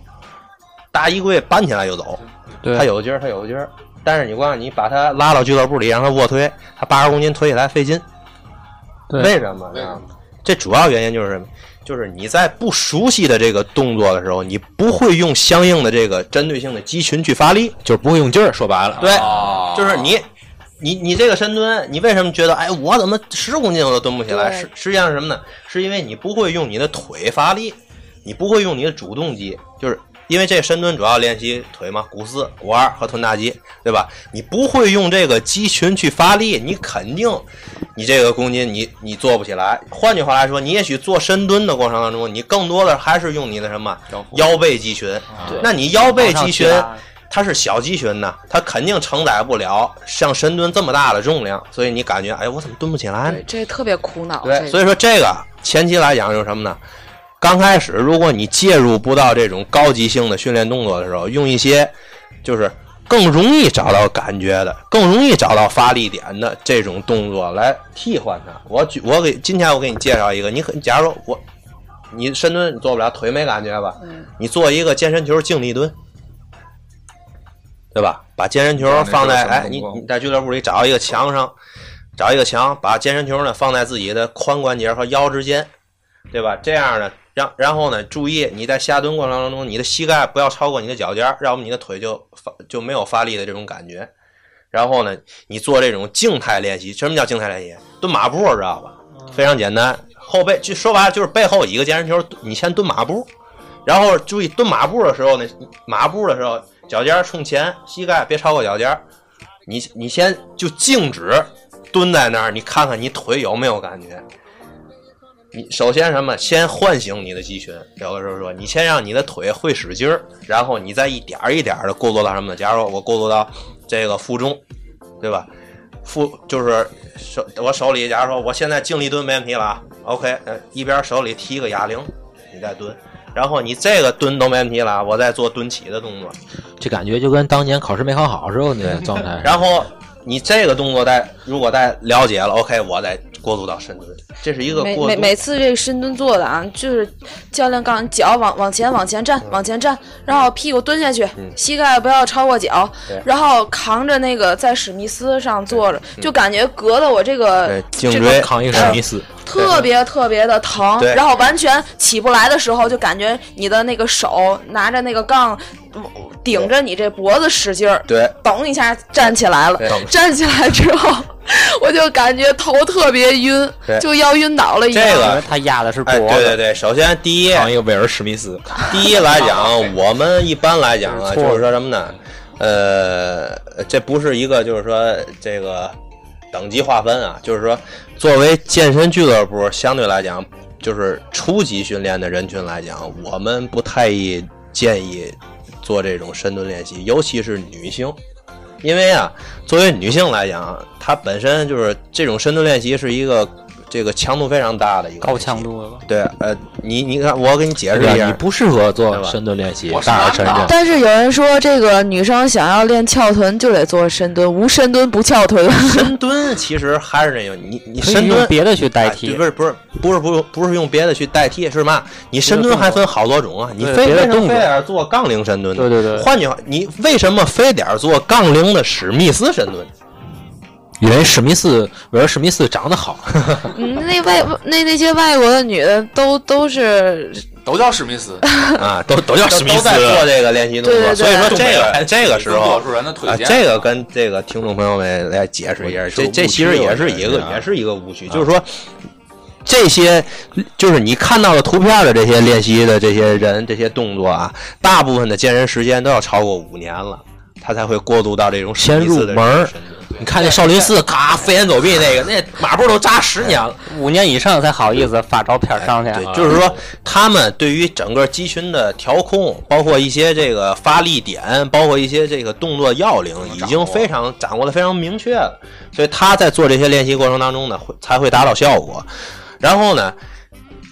大衣柜搬起来就走，对他有劲儿，他有劲儿。但是你光你把他拉到俱乐部里让他卧推，他八十公斤推起来费劲。对为什么？这主要原因就是什么？就是你在不熟悉的这个动作的时候，你不会用相应的这个针对性的肌群去发力。就是不会用劲儿，说白了，对，哦就是你，你你这个深蹲，你为什么觉得哎，我怎么十公斤我都蹲不起来？实实际上是什么呢？是因为你不会用你的腿发力，你不会用你的主动肌，就是因为这深蹲主要练习腿嘛，股四、股二和臀大肌，对吧？你不会用这个肌群去发力，你肯定你这个公斤你你做不起来。换句话来说，你也许做深蹲的过程当中，你更多的还是用你的什么腰背肌群。那你腰背肌群它是小肌群呢，它肯定承载不了像深蹲这么大的重量，所以你感觉哎，我怎么蹲不起来呢，？这特别苦恼。对，所以以说这个前期来讲就是什么呢？刚开始如果你介入不到这种高级性的训练动作的时候，用一些就是更容易找到感觉的、更容易找到发力点的这种动作来替换它。我举我给今天我给你介绍一个，你可假如说我你深蹲你做不了，腿没感觉吧？嗯你做一个健身球静力蹲。对吧？把健身球放在哎，你你在俱乐部里找一个墙上，找一个墙，把健身球呢放在自己的髋关节和腰之间，对吧？这样呢，让然后呢，注意你在下蹲过程当中，你的膝盖不要超过你的脚尖儿，要不你的腿就发就没有发力的这种感觉。然后呢，你做这种静态练习，什么叫静态练习？蹲马步，知道吧？非常简单，后背就说白了就是背后一个健身球，你先蹲马步，然后注意蹲马步的时候呢，马步的时候脚尖儿冲前，膝盖别超过脚尖儿。你你先就静止蹲在那儿，你看看你腿有没有感觉。你首先什么？先唤醒你的肌群。有的时候说，你先让你的腿会使劲儿，然后你再一点儿一点儿的过渡到什么呢？假如我过渡到这个负重，对吧？负就是手我手里，假如说我现在静力蹲没问题了啊，OK，呃，一边手里提一个哑铃，你再蹲，然后你这个蹲都没问题了，我再做蹲起的动作，这感觉就跟当年考试没考好时候那个状态。然后你这个动作在如果在了解了，OK，我再过渡到深蹲，这是一个每过。每每次这个深蹲做的啊，就是教练告诉你脚往往前往前站，往前站，然后屁股蹲下去，膝盖不要超过脚，然后扛着那个在史密斯上坐着，就感觉隔的我这个颈椎扛一个史密斯，特别特别的疼，然后完全起不来的时候，就感觉你的那个手拿着那个杠嗯顶着你这脖子使劲儿，对，咚一下站起来了对。站起来之后，我就感觉头特别晕，就要晕倒了一样。这个他压的是脖哎，对对对，首先第一，扛一个威尔史密斯，第一来讲，我们一般来讲啊，就是说什么呢？呃，这不是一个就是说这个等级划分啊，就是说作为健身俱乐部，相对来讲，就是初级训练的人群来讲，我们不太建议做这种深蹲练习，尤其是女性。因为啊，作为女性来讲，她本身就是这种深度练习是一个这个强度非常大的一个高强度的吧。对，呃，你你看，我给你解释？一下，你不适合做深蹲练习我，大点承认。但是有人说，这个女生想要练翘臀就得做深蹲，无深蹲不翘臀。深蹲其实还是那个，你你深蹲别的去代哎替不是不是不是不用不是用别的去代替，是嘛？你深蹲还分好多种啊，你非为什非得做杠铃深蹲？对对对换句话，你为什么非得做杠铃的史密斯深蹲？因为史密斯威尔史密斯长得好，嗯，那外那那些外国的女的都都是都叫史密斯，啊，都都叫史密斯。都在做这个练习动作，对对对。所以说这个这个时候多数人的推啊，这个跟这个听众朋友们来解释一下，这这其实也是一个也是一个误区，就是说。这些就是你看到的图片的这些练习的这些人这些动作啊，大部分的健身时间都要超过五年了。他才会过渡到这种先入门。你看那少林寺，咔飞檐走壁那个，那马步都扎十年了。五年以上才好意思发照片上去。对，就是说他们对于整个肌群的调控，包括一些这个发力点，包括一些这个动作要领，已经非常掌握的非常明确了。所以他在做这些练习过程当中呢，会才会达到效果。然后呢，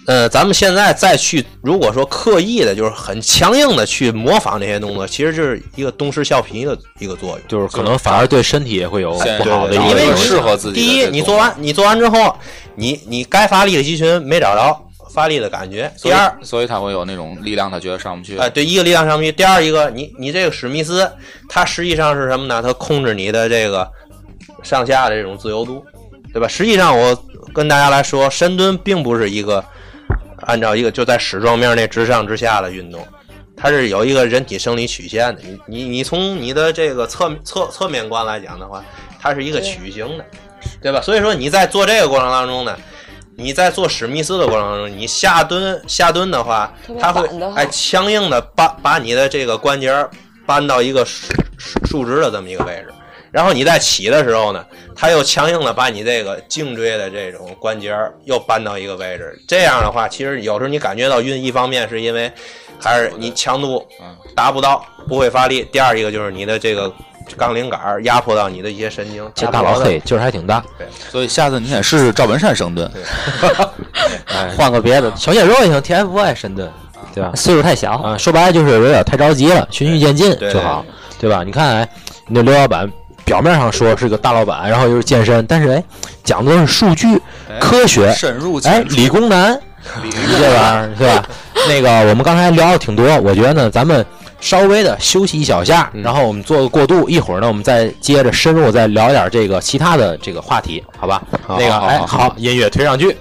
呃，咱们现在再去，如果说刻意的，就是很强硬的去模仿这些动作，其实就是一个东施效颦的一个作用。就是可能反而对身体也会有不好的因为你适合自己第一，你做完你做完之后，你你该发力的肌群没找着发力的感觉。第二，所以他会有那种力量，他觉得上不去。哎，对，一个力量上不去。第二一个，你你这个史密斯，它实际上是什么呢？它控制你的这个上下的这种自由度，对吧？实际上，我跟大家来说，深蹲并不是一个按照一个就在矢状面那直上直下的运动，它是有一个人体生理曲线的。你你你从你的这个侧侧侧面观来讲的话，它是一个曲形的，对吧？所以说你在做这个过程当中呢。你在做史密斯的过程当中，你下蹲下蹲的话它会哎强硬的把把你的这个关节儿搬到一个竖竖竖直的这么一个位置，然后你在起的时候呢，它又强硬的把你这个颈椎的这种关节儿又搬到一个位置。这样的话，其实有时候你感觉到晕，一方面是因为还是你强度达不到，不会发力；第二一个就是你的这个杠铃杆儿压迫到你的一些神经。这大老黑劲儿还挺大。所以下次你得试试赵本山深蹲。哎，换个别的，小鲜肉也行，TFBOY 深蹲，对吧？岁数太小。啊，说白了就是有点太着急了，循序渐进对就好，对吧？你看，哎，你这刘老板表面上说是个大老板，然后又是健身，但是哎，讲的都是数据、科学，深入哎，理工男，这玩意儿是吧？那个我们刚才聊的挺多，我觉得呢，咱们稍微的休息一小下，然后我们做个过渡，一会儿呢，我们再接着深入再聊点这个其他的这个话题，好吧？那个哎，好，音乐推上去。